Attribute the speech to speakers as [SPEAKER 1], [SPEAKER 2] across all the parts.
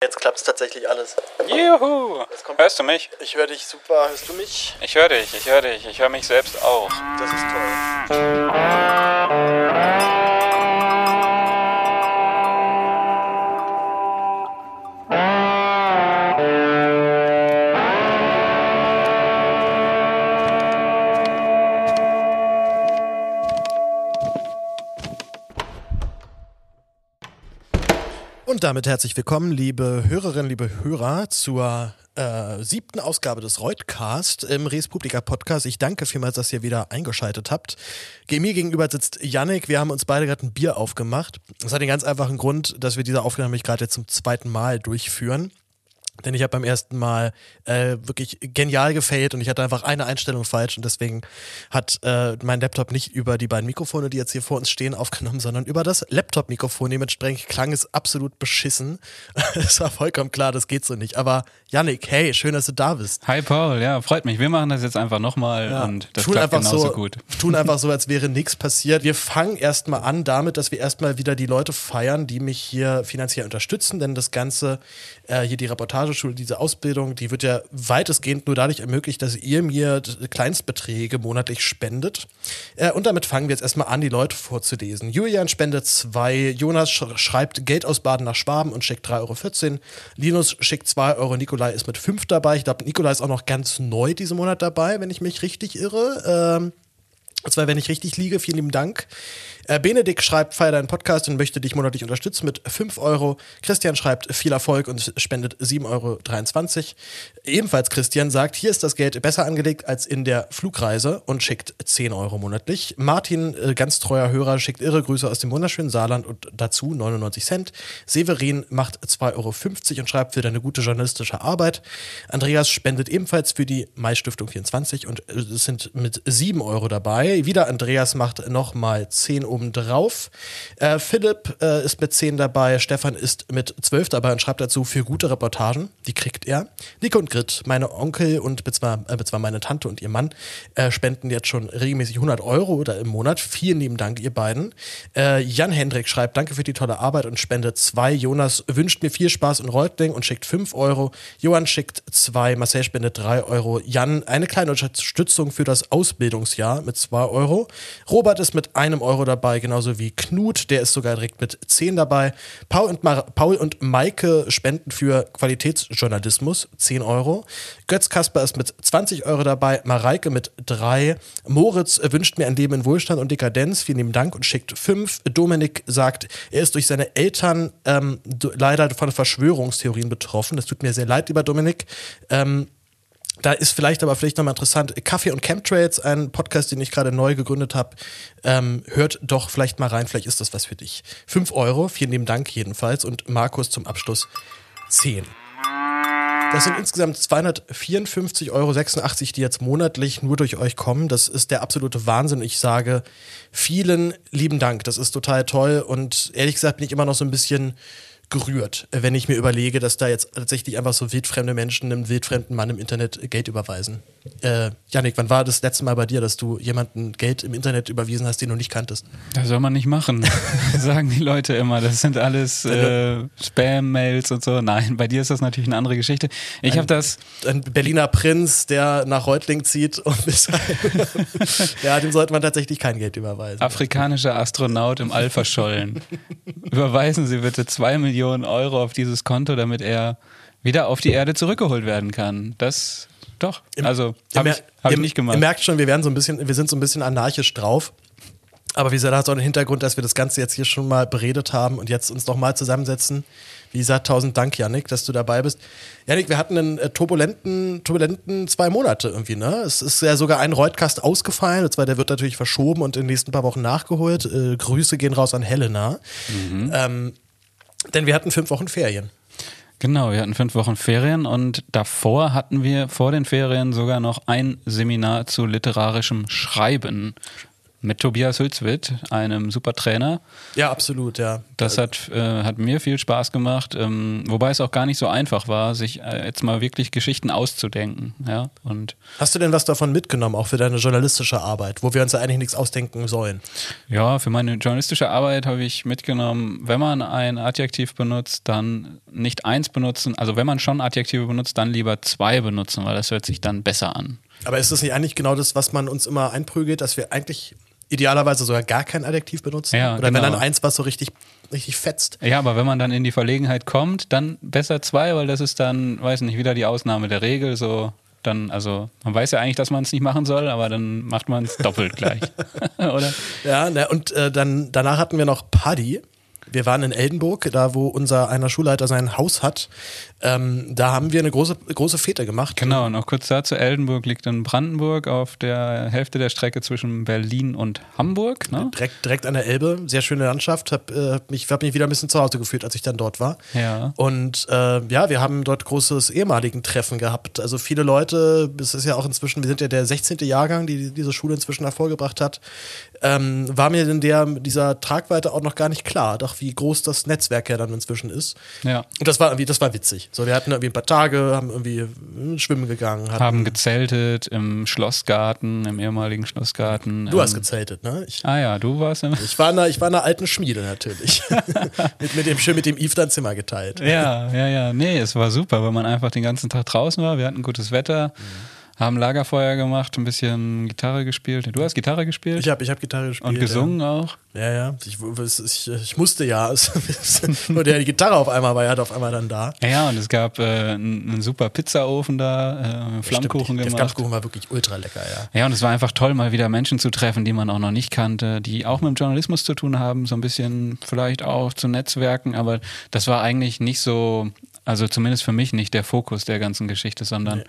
[SPEAKER 1] Jetzt klappt es tatsächlich alles.
[SPEAKER 2] Juhu! Hörst du mich?
[SPEAKER 1] Ich höre dich super. Hörst du mich?
[SPEAKER 2] Ich höre dich, ich höre dich. Ich höre mich selbst auch.
[SPEAKER 1] Das ist toll. Und damit herzlich willkommen, liebe Hörerinnen, liebe Hörer, zur äh, siebten Ausgabe des Reutcast im Res Publica Podcast. Ich danke vielmals, dass ihr wieder eingeschaltet habt. Mir gegenüber sitzt Yannick. Wir haben uns beide gerade ein Bier aufgemacht. Das hat den ganz einfachen Grund, dass wir diese Aufnahme gerade zum zweiten Mal durchführen. Denn ich habe beim ersten Mal äh, wirklich genial gefailt und ich hatte einfach eine Einstellung falsch und deswegen hat äh, mein Laptop nicht über die beiden Mikrofone, die jetzt hier vor uns stehen, aufgenommen, sondern über das Laptop-Mikrofon. Dementsprechend klang es absolut beschissen. es war vollkommen klar, das geht so nicht. Aber Yannick, hey, schön, dass du da bist.
[SPEAKER 2] Hi Paul, ja, freut mich. Wir machen das jetzt einfach nochmal ja. und das
[SPEAKER 1] tun
[SPEAKER 2] klappt
[SPEAKER 1] einfach
[SPEAKER 2] genauso
[SPEAKER 1] so,
[SPEAKER 2] gut.
[SPEAKER 1] Tun einfach so, als wäre nichts passiert. Wir fangen erstmal an damit, dass wir erstmal wieder die Leute feiern, die mich hier finanziell unterstützen, denn das Ganze, äh, hier die Reportageschule, diese Ausbildung, die wird ja weitestgehend nur dadurch ermöglicht, dass ihr mir Kleinstbeträge monatlich spendet. Äh, und damit fangen wir jetzt erstmal an, die Leute vorzulesen. Julian spendet zwei, Jonas sch schreibt Geld aus Baden nach Schwaben und schickt 3,14 Euro. Linus schickt 2 Euro, Nikolai ist mit 5 dabei. Ich glaube, Nikolai ist auch noch ganz neu diesen Monat dabei, wenn ich mich richtig irre. Ähm, und zwar, wenn ich richtig liege, vielen lieben Dank. Äh, Benedikt schreibt, feier deinen Podcast und möchte dich monatlich unterstützen mit 5 Euro. Christian schreibt, viel Erfolg und spendet 7,23 Euro. Ebenfalls Christian sagt, hier ist das Geld besser angelegt als in der Flugreise und schickt 10 Euro monatlich. Martin, äh, ganz treuer Hörer, schickt irre Grüße aus dem wunderschönen Saarland und dazu 99 Cent. Severin macht 2,50 Euro und schreibt für deine gute journalistische Arbeit. Andreas spendet ebenfalls für die Mai-Stiftung 24 und äh, es sind mit 7 Euro dabei. Wieder Andreas macht nochmal 10 Euro obendrauf. Äh, Philipp äh, ist mit 10 dabei, Stefan ist mit 12 dabei und schreibt dazu für gute Reportagen. Die kriegt er. Nico und Grit, meine Onkel und zwar, äh, meine Tante und ihr Mann, äh, spenden jetzt schon regelmäßig 100 Euro oder im Monat. Vielen lieben Dank, ihr beiden. Äh, Jan Hendrik schreibt, danke für die tolle Arbeit und spendet 2. Jonas wünscht mir viel Spaß in Reutling und schickt 5 Euro. Johann schickt 2, Marcel spendet 3 Euro. Jan, eine kleine Unterstützung für das Ausbildungsjahr mit 2 Euro. Robert ist mit einem Euro dabei dabei, genauso wie Knut, der ist sogar direkt mit 10 dabei. Paul und, Mar Paul und Maike spenden für Qualitätsjournalismus 10 Euro. Götz Kasper ist mit 20 Euro dabei, Mareike mit 3. Moritz wünscht mir ein Leben in Wohlstand und Dekadenz, vielen lieben Dank und schickt 5. Dominik sagt, er ist durch seine Eltern ähm, leider von Verschwörungstheorien betroffen. Das tut mir sehr leid, lieber Dominik. Ähm, da ist vielleicht aber vielleicht nochmal interessant, Kaffee und Chemtrails, ein Podcast, den ich gerade neu gegründet habe. Ähm, hört doch vielleicht mal rein, vielleicht ist das was für dich. Fünf Euro, vielen lieben Dank jedenfalls. Und Markus zum Abschluss zehn. Das sind insgesamt 254,86 Euro, die jetzt monatlich nur durch euch kommen. Das ist der absolute Wahnsinn. Ich sage vielen lieben Dank. Das ist total toll. Und ehrlich gesagt bin ich immer noch so ein bisschen gerührt, wenn ich mir überlege, dass da jetzt tatsächlich einfach so wildfremde Menschen einem wildfremden Mann im Internet Geld überweisen. Äh, Janik, wann war das letzte Mal bei dir, dass du jemanden Geld im Internet überwiesen hast, den du nicht kanntest?
[SPEAKER 2] Das soll man nicht machen, sagen die Leute immer. Das sind alles äh, Spam-Mails und so. Nein, bei dir ist das natürlich eine andere Geschichte. Ich habe das.
[SPEAKER 1] Ein Berliner Prinz, der nach Reutling zieht und bis ja, dem sollte man tatsächlich kein Geld überweisen.
[SPEAKER 2] Afrikanischer Astronaut im All verschollen. Überweisen Sie bitte zwei Millionen Euro auf dieses Konto, damit er wieder auf die Erde zurückgeholt werden kann. Das doch. Also habe ich, hab ich nicht gemacht.
[SPEAKER 1] Ihr merkt schon, wir werden so ein bisschen, wir sind so ein bisschen anarchisch drauf. Aber wie gesagt, das hat auch den Hintergrund, dass wir das Ganze jetzt hier schon mal beredet haben und jetzt uns noch mal zusammensetzen. Wie gesagt, tausend Dank, Janik, dass du dabei bist. Janik, wir hatten einen äh, turbulenten, turbulenten zwei Monate irgendwie, ne? Es ist ja sogar ein Reutcast ausgefallen, und zwar der wird natürlich verschoben und in den nächsten paar Wochen nachgeholt. Äh, Grüße gehen raus an Helena. Mhm. Ähm, denn wir hatten fünf Wochen Ferien.
[SPEAKER 2] Genau, wir hatten fünf Wochen Ferien und davor hatten wir vor den Ferien sogar noch ein Seminar zu literarischem Schreiben. Mit Tobias Hülswit, einem super Trainer.
[SPEAKER 1] Ja, absolut, ja.
[SPEAKER 2] Das hat, äh, hat mir viel Spaß gemacht, ähm, wobei es auch gar nicht so einfach war, sich äh, jetzt mal wirklich Geschichten auszudenken. Ja? Und
[SPEAKER 1] Hast du denn was davon mitgenommen, auch für deine journalistische Arbeit, wo wir uns ja eigentlich nichts ausdenken sollen?
[SPEAKER 2] Ja, für meine journalistische Arbeit habe ich mitgenommen, wenn man ein Adjektiv benutzt, dann nicht eins benutzen. Also wenn man schon Adjektive benutzt, dann lieber zwei benutzen, weil das hört sich dann besser an.
[SPEAKER 1] Aber ist das nicht eigentlich genau das, was man uns immer einprügelt, dass wir eigentlich idealerweise sogar gar kein Adjektiv benutzen.
[SPEAKER 2] Ja,
[SPEAKER 1] Oder
[SPEAKER 2] genau.
[SPEAKER 1] wenn dann eins, was so richtig, richtig fetzt.
[SPEAKER 2] Ja, aber wenn man dann in die Verlegenheit kommt, dann besser zwei, weil das ist dann, weiß nicht, wieder die Ausnahme der Regel. So dann, also man weiß ja eigentlich, dass man es nicht machen soll, aber dann macht man es doppelt gleich. Oder?
[SPEAKER 1] Ja, ne, und äh, dann danach hatten wir noch Paddy. Wir waren in Eldenburg, da wo unser einer Schulleiter sein Haus hat. Ähm, da haben wir eine große, große Fete gemacht.
[SPEAKER 2] Genau, noch kurz dazu. Eldenburg liegt in Brandenburg auf der Hälfte der Strecke zwischen Berlin und Hamburg. Ne?
[SPEAKER 1] Direkt, direkt an der Elbe, sehr schöne Landschaft. Hab, äh, mich, hab mich wieder ein bisschen zu Hause gefühlt, als ich dann dort war.
[SPEAKER 2] Ja.
[SPEAKER 1] Und äh, ja, wir haben dort großes ehemaligen Treffen gehabt. Also viele Leute, es ist ja auch inzwischen, wir sind ja der 16. Jahrgang, die diese Schule inzwischen hervorgebracht hat, ähm, war mir in der, dieser Tragweite auch noch gar nicht klar, doch wie groß das Netzwerk ja dann inzwischen ist.
[SPEAKER 2] Ja.
[SPEAKER 1] Und das war irgendwie, das war witzig. So, wir hatten irgendwie ein paar Tage, haben irgendwie äh, schwimmen gegangen. Hatten,
[SPEAKER 2] Haben gezeltet im Schlossgarten, im ehemaligen Schlossgarten.
[SPEAKER 1] du hast
[SPEAKER 2] Ähm,
[SPEAKER 1] gezeltet, ne? Ich,
[SPEAKER 2] Ah ja, du warst im.
[SPEAKER 1] ich, war in einer, ich war in einer alten Schmiede natürlich. mit, mit dem schön mit dem Yves dann Zimmer geteilt.
[SPEAKER 2] Ja, ja, ja. Nee, es war super, weil man einfach den ganzen Tag draußen war. Wir hatten gutes Wetter, haben Lagerfeuer gemacht, ein bisschen Gitarre gespielt. Du hast Gitarre gespielt
[SPEAKER 1] Ich habe ich hab Gitarre gespielt.
[SPEAKER 2] und gesungen auch.
[SPEAKER 1] Ja, ja. Ich, ich, ich musste ja. Nur der die Gitarre auf einmal war, ja hat auf einmal dann da.
[SPEAKER 2] Ja, und es gab äh, einen, super Pizzaofen da, äh, Flammkuchen
[SPEAKER 1] Stimmt, Der
[SPEAKER 2] gemacht.
[SPEAKER 1] Flammkuchen war wirklich ultra lecker, ja.
[SPEAKER 2] Ja, und es war einfach toll, mal wieder Menschen zu treffen, die man auch noch nicht kannte, die auch mit dem Journalismus zu tun haben, so ein bisschen vielleicht auch zu Netzwerken, aber das war eigentlich nicht so, also zumindest für mich nicht der Fokus der ganzen Geschichte, sondern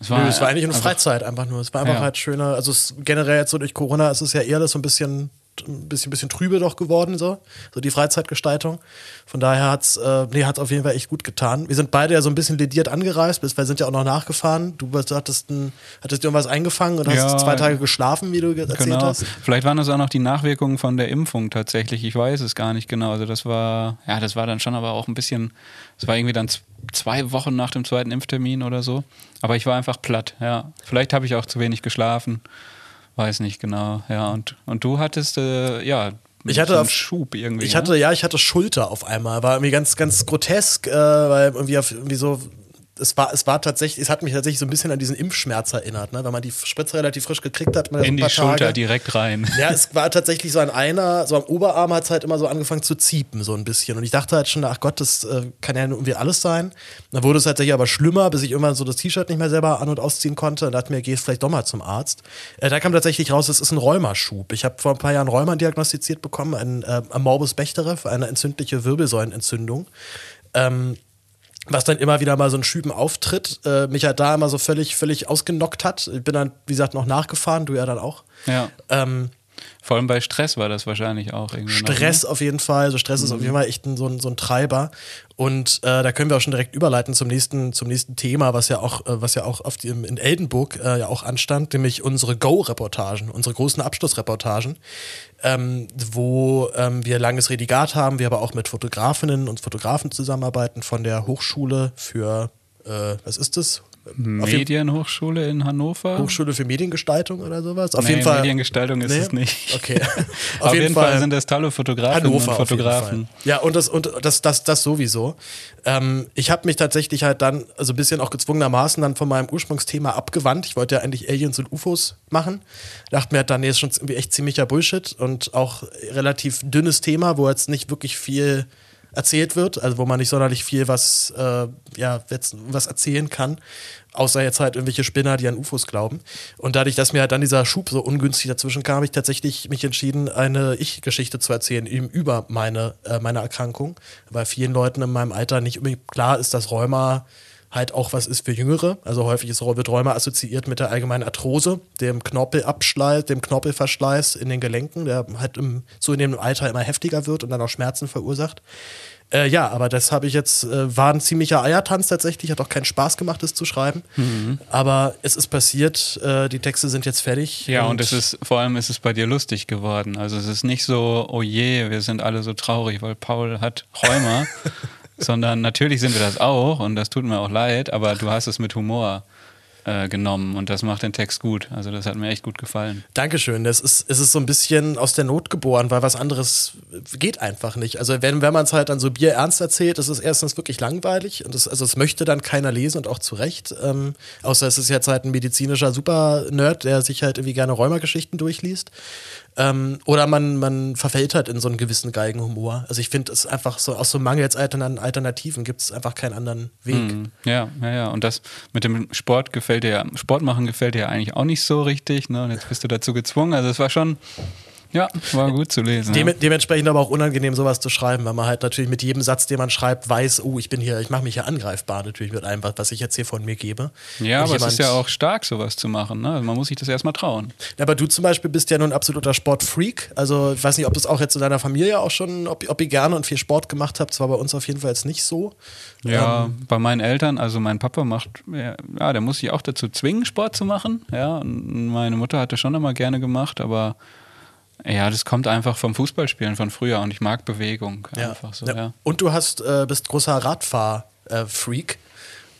[SPEAKER 2] es war,
[SPEAKER 1] Nö, es war eigentlich eine
[SPEAKER 2] einfach-
[SPEAKER 1] Freizeit einfach nur. Es war einfach
[SPEAKER 2] Ja.
[SPEAKER 1] halt schöner. Also es, generell jetzt so durch Corona ist es ja eher das so ein bisschen, ein bisschen, bisschen trübe doch geworden, so, so die Freizeitgestaltung. Von daher hat's, äh, nee, hat's auf jeden Fall echt gut getan. Wir sind beide ja so ein bisschen lediert angereist, bis wir sind ja auch noch nachgefahren. Du hattest, ein, hattest irgendwas eingefangen und
[SPEAKER 2] Ja,
[SPEAKER 1] hast zwei Tage geschlafen, wie du erzählt
[SPEAKER 2] Genau.
[SPEAKER 1] hast.
[SPEAKER 2] Vielleicht waren das auch noch die Nachwirkungen von der Impfung tatsächlich. Ich weiß es gar nicht genau. Also das war, ja, das war dann schon aber auch ein bisschen, es war irgendwie dann zwei Wochen nach dem zweiten Impftermin oder so. Aber ich war einfach platt, ja. Vielleicht habe ich auch zu wenig geschlafen. Weiß nicht genau, ja. Und, und du hattest, äh, ja,
[SPEAKER 1] Ich hatte auf-
[SPEAKER 2] Schub irgendwie.
[SPEAKER 1] Ich
[SPEAKER 2] ne?
[SPEAKER 1] hatte, ja, ich hatte Schulter auf einmal. War irgendwie ganz, ganz grotesk, äh, weil irgendwie, auf, irgendwie so. Es war, es war tatsächlich, es hat mich tatsächlich so ein bisschen an diesen Impfschmerz erinnert, ne? Weil man die Spritze relativ frisch gekriegt hat. man
[SPEAKER 2] in
[SPEAKER 1] ein
[SPEAKER 2] die Schulter
[SPEAKER 1] Tage.
[SPEAKER 2] direkt rein.
[SPEAKER 1] Ja, es war tatsächlich so an einer, so am Oberarm hat es halt immer so angefangen zu ziepen, so ein bisschen. Und ich dachte halt schon, ach Gott, das äh, kann ja irgendwie alles sein. Dann wurde es tatsächlich aber schlimmer, bis ich irgendwann so das T-Shirt nicht mehr selber an- und ausziehen konnte. Und dachte mir, gehst vielleicht doch mal zum Arzt. Äh, da kam tatsächlich raus, es ist ein Rheumaschub. Ich habe vor ein paar Jahren Rheuma diagnostiziert bekommen, ein äh, Morbus Bechterew, eine entzündliche Wirbelsäulenentzündung. Ähm, was dann immer wieder mal so ein Schüben auftritt, äh, mich halt da immer so völlig, völlig ausgenockt hat. Ich bin dann, wie gesagt, noch nachgefahren, du ja dann auch.
[SPEAKER 2] Ja.
[SPEAKER 1] Ähm,
[SPEAKER 2] Vor allem bei Stress war das wahrscheinlich auch irgendwie. noch, ne?
[SPEAKER 1] Stress auf jeden Fall. Also Stress ist auf jeden Fall echt ein, so, ein, so ein Treiber. Und äh, da können wir auch schon direkt überleiten zum nächsten, zum nächsten Thema, was ja auch, äh, was ja auch auf dem, in Eldenburg äh, ja auch anstand, nämlich unsere Go-Reportagen, unsere großen Abschlussreportagen, ähm, wo ähm, wir langes Redigat haben, wir aber auch mit Fotografinnen und Fotografen zusammenarbeiten von der Hochschule für, äh, was ist das? Auf jeden-
[SPEAKER 2] Medienhochschule in Hannover.
[SPEAKER 1] Hochschule für Mediengestaltung oder sowas. Auf
[SPEAKER 2] Nee,
[SPEAKER 1] jeden Fall.
[SPEAKER 2] Mediengestaltung ist
[SPEAKER 1] Nee?
[SPEAKER 2] es nicht.
[SPEAKER 1] Okay.
[SPEAKER 2] Auf, jeden, Fall, sind das tolle Fotografinnen
[SPEAKER 1] Hannover
[SPEAKER 2] und
[SPEAKER 1] auf jeden
[SPEAKER 2] Fotografen.
[SPEAKER 1] Fall. Ja, und das, und das, das, das sowieso. Ähm, ich habe mich tatsächlich halt dann, also ein bisschen auch gezwungenermaßen dann von meinem Ursprungsthema abgewandt. Ich wollte ja eigentlich Aliens und UFOs machen. Dachte mir halt dann, nee, ist schon irgendwie echt ziemlicher Bullshit und auch relativ dünnes Thema, wo jetzt nicht wirklich viel erzählt wird, also wo man nicht sonderlich viel was, äh, ja, was erzählen kann, außer jetzt halt irgendwelche Spinner, die an UFOs glauben. Und dadurch, dass mir halt dann dieser Schub so ungünstig dazwischen kam, habe ich tatsächlich mich entschieden, eine Ich-Geschichte zu erzählen, eben über meine, äh, meine Erkrankung, weil vielen Leuten in meinem Alter nicht unbedingt klar ist, dass Rheuma halt auch was ist für Jüngere. Also häufig ist, wird Rheuma assoziiert mit der allgemeinen Arthrose, dem Knorpelabschleiß, dem Knorpelverschleiß in den Gelenken, der halt im zunehmendem Alter immer heftiger wird und dann auch Schmerzen verursacht. Äh, ja, aber das habe ich jetzt, äh, war ein ziemlicher Eiertanz tatsächlich, hat auch keinen Spaß gemacht, das zu schreiben. Mhm. Aber es ist passiert, äh, die Texte sind jetzt fertig.
[SPEAKER 2] Ja, und, und, es ist, vor allem ist es bei dir lustig geworden. Also es ist nicht so, oh je, wir sind alle so traurig, weil Paul hat Rheuma. sondern natürlich sind wir das auch und das tut mir auch leid, aber du hast es mit Humor äh, genommen und das macht den Text gut. Also das hat mir echt gut gefallen.
[SPEAKER 1] Dankeschön. Das ist, es ist so ein bisschen aus der Not geboren, weil was anderes geht einfach nicht. Also wenn, wenn man es halt dann so bierernst erzählt, ist es erstens wirklich langweilig und das, also es möchte dann keiner lesen und auch zu Recht. Ähm, außer es ist jetzt halt ein medizinischer Super-Nerd, der sich halt irgendwie gerne Rheumageschichten durchliest. Ähm, oder man, man verfällt halt in so einen gewissen Geigenhumor. Also ich finde es einfach so, aus so mangels Alternativen gibt es einfach keinen anderen Weg. Mm,
[SPEAKER 2] ja, ja, ja. Und das mit dem Sport gefällt dir, Sport machen gefällt dir eigentlich auch nicht so richtig. Ne? Und jetzt bist du dazu gezwungen. Also es war schon ja, war gut zu lesen.
[SPEAKER 1] Dem, ja. Dementsprechend aber auch unangenehm, sowas zu schreiben, weil man halt natürlich mit jedem Satz, den man schreibt, weiß, oh, ich bin hier, ich mache mich hier angreifbar natürlich mit allem, was ich jetzt hier von mir gebe.
[SPEAKER 2] Ja, Und aber es ist ja auch stark, sowas zu machen. Ne? Also man muss sich das erstmal trauen.
[SPEAKER 1] aber du zum Beispiel bist ja nun ein absoluter Sportfreak. Also ich weiß nicht, ob du es auch jetzt in deiner Familie auch schon, ob, ob ihr gerne und viel Sport gemacht habt. Das war bei uns auf jeden Fall jetzt nicht so.
[SPEAKER 2] Ja, ähm, bei meinen Eltern, also mein Papa macht, ja, der muss sich auch dazu zwingen, Sport zu machen. Ja, und meine Mutter hatte schon immer gerne gemacht, aber ja, das kommt einfach vom Fußballspielen von früher und ich mag Bewegung. Einfach ja. so, ja.
[SPEAKER 1] Und du hast, äh, bist großer Radfahr-Freak.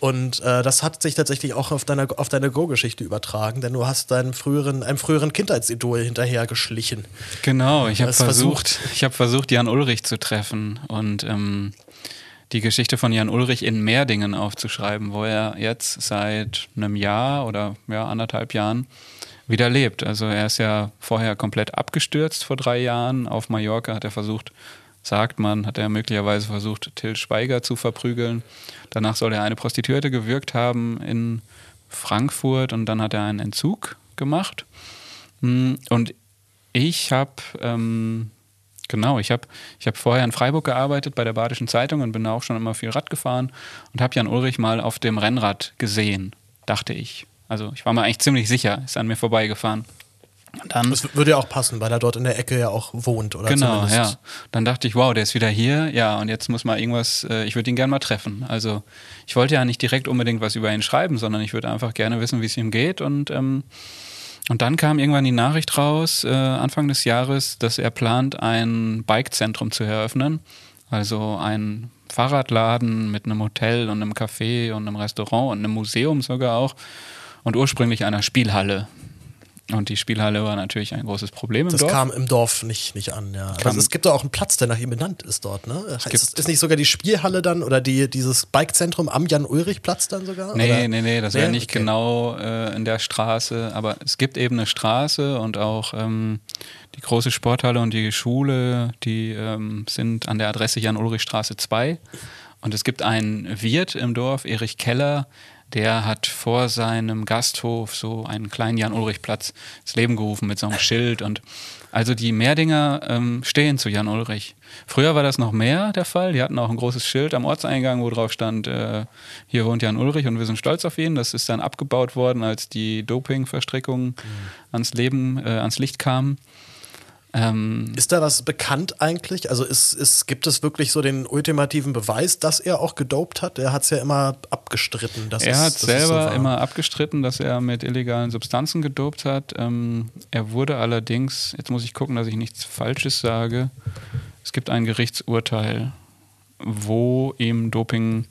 [SPEAKER 1] Und äh, das hat sich tatsächlich auch auf deine, auf deine Go-Geschichte übertragen, denn du hast deinem früheren, einem früheren Kindheitsidol hinterher geschlichen.
[SPEAKER 2] Genau, ich habe versucht, versucht, ich habe versucht, Jan Ulrich zu treffen und ähm, die Geschichte von Jan Ulrich in Mehrdingen aufzuschreiben, wo er jetzt seit einem Jahr oder ja, anderthalb Jahren wieder lebt. Also er ist ja vorher komplett abgestürzt vor drei Jahren. Auf Mallorca hat er versucht, sagt man, hat er möglicherweise versucht, Till Schweiger zu verprügeln. Danach soll er eine Prostituierte gewirkt haben in Frankfurt und dann hat er einen Entzug gemacht. Hm, und ich habe, ähm, genau, ich habe ich hab vorher in Freiburg gearbeitet bei der Badischen Zeitung und bin auch schon immer viel Rad gefahren und habe Jan Ulrich mal auf dem Rennrad gesehen, dachte ich. Also ich war mir eigentlich ziemlich sicher, ist an mir vorbeigefahren.
[SPEAKER 1] Dann, das würde ja auch passen, weil er dort in der Ecke ja auch wohnt, oder?
[SPEAKER 2] Genau, zumindest. ja. Dann dachte ich, wow, der ist wieder hier, ja, und jetzt muss mal irgendwas, äh, ich würde ihn gerne mal treffen. Also ich wollte ja nicht direkt unbedingt was über ihn schreiben, sondern ich würde einfach gerne wissen, wie es ihm geht. Und, ähm, und dann kam irgendwann die Nachricht raus, äh, Anfang des Jahres, dass er plant, ein Bikezentrum zu eröffnen. Also ein Fahrradladen mit einem Hotel und einem Café und einem Restaurant und einem Museum sogar auch und ursprünglich einer Spielhalle. Und die Spielhalle war natürlich ein großes Problem im
[SPEAKER 1] das
[SPEAKER 2] Dorf.
[SPEAKER 1] Das kam im Dorf nicht, nicht an, ja. Also es gibt da auch einen Platz, der nach ihm benannt ist dort, ne? Es ist, ist nicht sogar die Spielhalle dann oder die, dieses Bikezentrum am Jan-Ulrich-Platz dann sogar?
[SPEAKER 2] Nee, oder? nee, nee, das wäre nee? nicht okay. genau äh, in der Straße. Aber es gibt eben eine Straße und auch ähm, die große Sporthalle und die Schule, die ähm, sind an der Adresse Jan-Ulrich-Straße 2. Und es gibt einen Wirt im Dorf, Erich Keller, der hat vor seinem Gasthof so einen kleinen Jan-Ulrich-Platz ins Leben gerufen mit so einem Schild und also die Meerdinger ähm, stehen zu Jan Ulrich. Früher war das noch mehr der Fall. Die hatten auch ein großes Schild am Ortseingang, wo drauf stand, äh, hier wohnt Jan Ulrich und wir sind stolz auf ihn. Das ist dann abgebaut worden, als die Doping-Verstrickungen mhm. ans Leben, äh, ans Licht kamen.
[SPEAKER 1] Ähm, ist da was bekannt eigentlich? Also ist, ist, gibt es wirklich so den ultimativen Beweis, dass er auch gedopt hat? Er hat es ja immer abgestritten.
[SPEAKER 2] er es, hat selber so immer abgestritten, dass er mit illegalen Substanzen gedopt hat. Ähm, er wurde allerdings, jetzt muss ich gucken, dass ich nichts Falsches sage, es gibt ein Gerichtsurteil, wo ihm Doping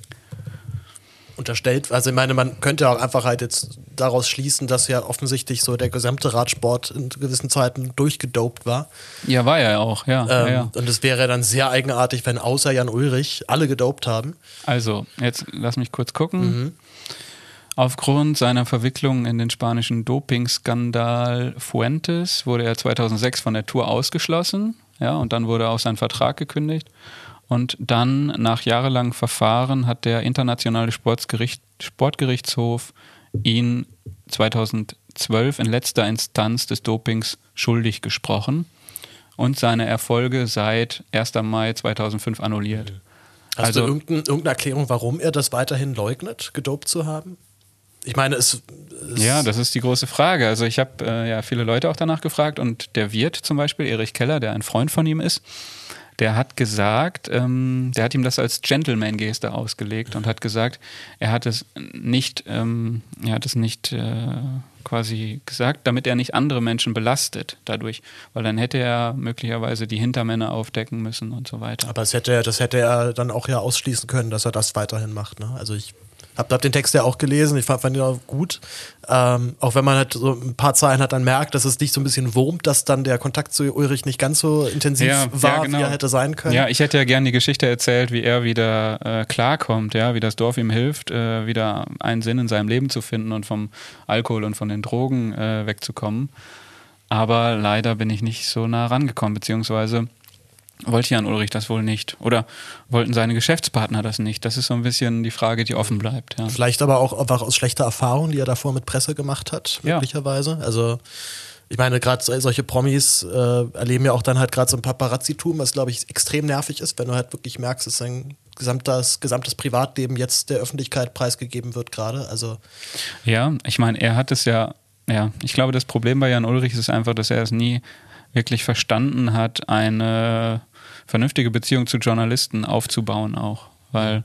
[SPEAKER 1] unterstellt. Also ich meine, man könnte auch einfach halt jetzt daraus schließen, dass ja offensichtlich so der gesamte Radsport in gewissen Zeiten durchgedopt war.
[SPEAKER 2] Ja, war ja auch, ja.
[SPEAKER 1] Ähm,
[SPEAKER 2] ja, ja.
[SPEAKER 1] Und es wäre dann sehr eigenartig, wenn außer Jan Ulrich alle gedopt haben.
[SPEAKER 2] Also, jetzt lass mich kurz gucken. Mhm. Aufgrund seiner Verwicklung in den spanischen Dopingskandal Fuentes wurde er 2006 von der Tour ausgeschlossen. Ja, und dann wurde auch sein Vertrag gekündigt. Und dann, nach jahrelangem Verfahren, hat der Internationale Sportgericht, Sportgerichtshof ihn 2012 in letzter Instanz des Dopings schuldig gesprochen und seine Erfolge seit 1. Mai 2005 annulliert.
[SPEAKER 1] Hast also, du irgendeine, irgendeine Erklärung, warum er das weiterhin leugnet, gedopt zu haben? Ich meine, es,
[SPEAKER 2] es Ja, das ist die große Frage. Also ich habe äh, ja viele Leute auch danach gefragt und der Wirt zum Beispiel, Erich Keller, der ein Freund von ihm ist, der hat gesagt, ähm, der hat ihm das als Gentleman-Geste ausgelegt und hat gesagt, er hat es nicht, ähm, er hat es nicht äh, quasi gesagt, damit er nicht andere Menschen belastet dadurch, weil dann hätte er möglicherweise die Hintermänner aufdecken müssen und so weiter.
[SPEAKER 1] Aber das hätte, das hätte er dann auch ja ausschließen können, dass er das weiterhin macht. Ne? Also ich hab, hab den Text ja auch gelesen, ich fand, fand ihn auch gut. Ähm, auch wenn man halt so ein paar Zeilen hat, dann merkt, dass es dich so ein bisschen wurmt, dass dann der Kontakt zu Ulrich nicht ganz so intensiv
[SPEAKER 2] Ja,
[SPEAKER 1] war,
[SPEAKER 2] ja, genau.
[SPEAKER 1] wie er hätte sein können.
[SPEAKER 2] Ja, ich hätte ja gerne die Geschichte erzählt, wie er wieder äh, klarkommt, ja, wie das Dorf ihm hilft, äh, wieder einen Sinn in seinem Leben zu finden und vom Alkohol und von den Drogen äh, wegzukommen. Aber leider bin ich nicht so nah rangekommen, beziehungsweise wollte Jan Ulrich das wohl nicht. Oder wollten seine Geschäftspartner das nicht? Das ist so ein bisschen die Frage, die offen bleibt. Ja.
[SPEAKER 1] Vielleicht aber auch einfach aus schlechter Erfahrung, die er davor mit Presse gemacht hat,
[SPEAKER 2] Ja.
[SPEAKER 1] möglicherweise. Also ich meine, gerade solche Promis äh, erleben ja auch dann halt gerade so ein Paparazzi-Tum, was glaube ich extrem nervig ist, wenn du halt wirklich merkst, dass sein gesamtes, gesamtes Privatleben jetzt der Öffentlichkeit preisgegeben wird gerade. Also
[SPEAKER 2] Ja, ich meine, er hat es ja, ja, ich glaube, das Problem bei Jan Ulrich ist einfach, dass er es nie wirklich verstanden hat, eine vernünftige Beziehung zu Journalisten aufzubauen auch. Weil